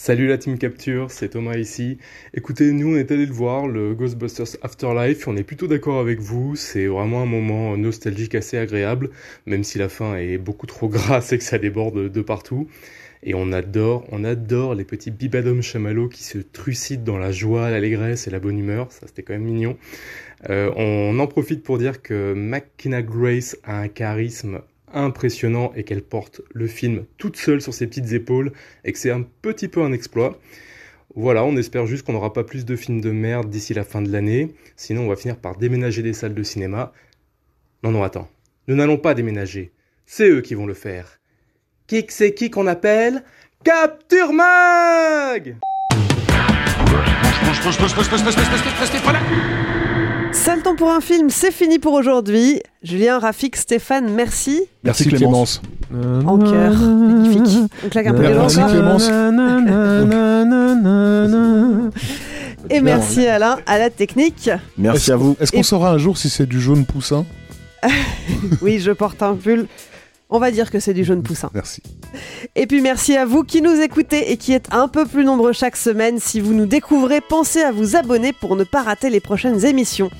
S11: Salut la team Capture, c'est Thomas ici. Écoutez, nous on est allé le voir, le Ghostbusters Afterlife, on est plutôt d'accord avec vous, c'est vraiment un moment nostalgique assez agréable, même si la fin est beaucoup trop grasse et que ça déborde de partout. Et on adore, on adore les petits bibadom chamallows qui se trucident dans la joie, l'allégresse et la bonne humeur, ça c'était quand même mignon. Euh, on en profite pour dire que McKenna Grace a un charisme impressionnant et qu'elle porte le film toute seule sur ses petites épaules et que c'est un petit peu un exploit. Voilà, on espère juste qu'on n'aura pas plus de films de merde d'ici la fin de l'année, sinon on va finir par déménager des salles de cinéma. Non, non, attends, nous n'allons pas déménager, c'est eux qui vont le faire. Qui c'est qui qu'on appelle Capture Mag
S2: temps pour un film, c'est fini pour aujourd'hui. Julien, Rafik, Stéphane, merci.
S1: Merci, Clémence.
S2: En cœur, magnifique. On claque un peu les
S1: Merci Clémence.
S2: Et merci Alain à la technique.
S4: Merci à vous.
S1: Est-ce qu'on saura un jour si c'est du jaune poussin?
S2: Oui, je porte un pull on va dire que c'est du jaune poussin.
S1: Merci.
S2: Et puis merci à vous qui nous écoutez et qui êtes un peu plus nombreux chaque semaine. Si vous nous découvrez, pensez à vous abonner pour ne pas rater les prochaines émissions.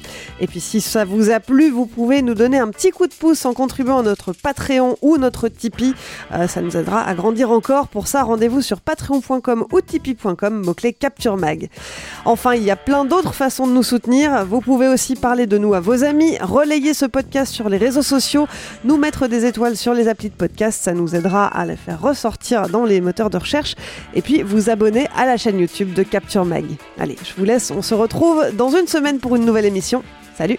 S2: Et puis si ça vous a plu, vous pouvez nous donner un petit coup de pouce en contribuant à notre Patreon ou notre Tipeee. Euh, ça nous aidera à grandir encore. Pour ça, rendez-vous sur patreon.com ou tipeee.com, mot-clé Capture Mag. Enfin, il y a plein d'autres façons de nous soutenir. Vous pouvez aussi parler de nous à vos amis, relayer ce podcast sur les réseaux sociaux, nous mettre des étoiles sur les applis de podcast, ça nous aidera à les faire ressortir dans les moteurs de recherche et puis vous abonner à la chaîne YouTube de Capture Mag. Allez, je vous laisse, on se retrouve dans une semaine pour une nouvelle émission. Salut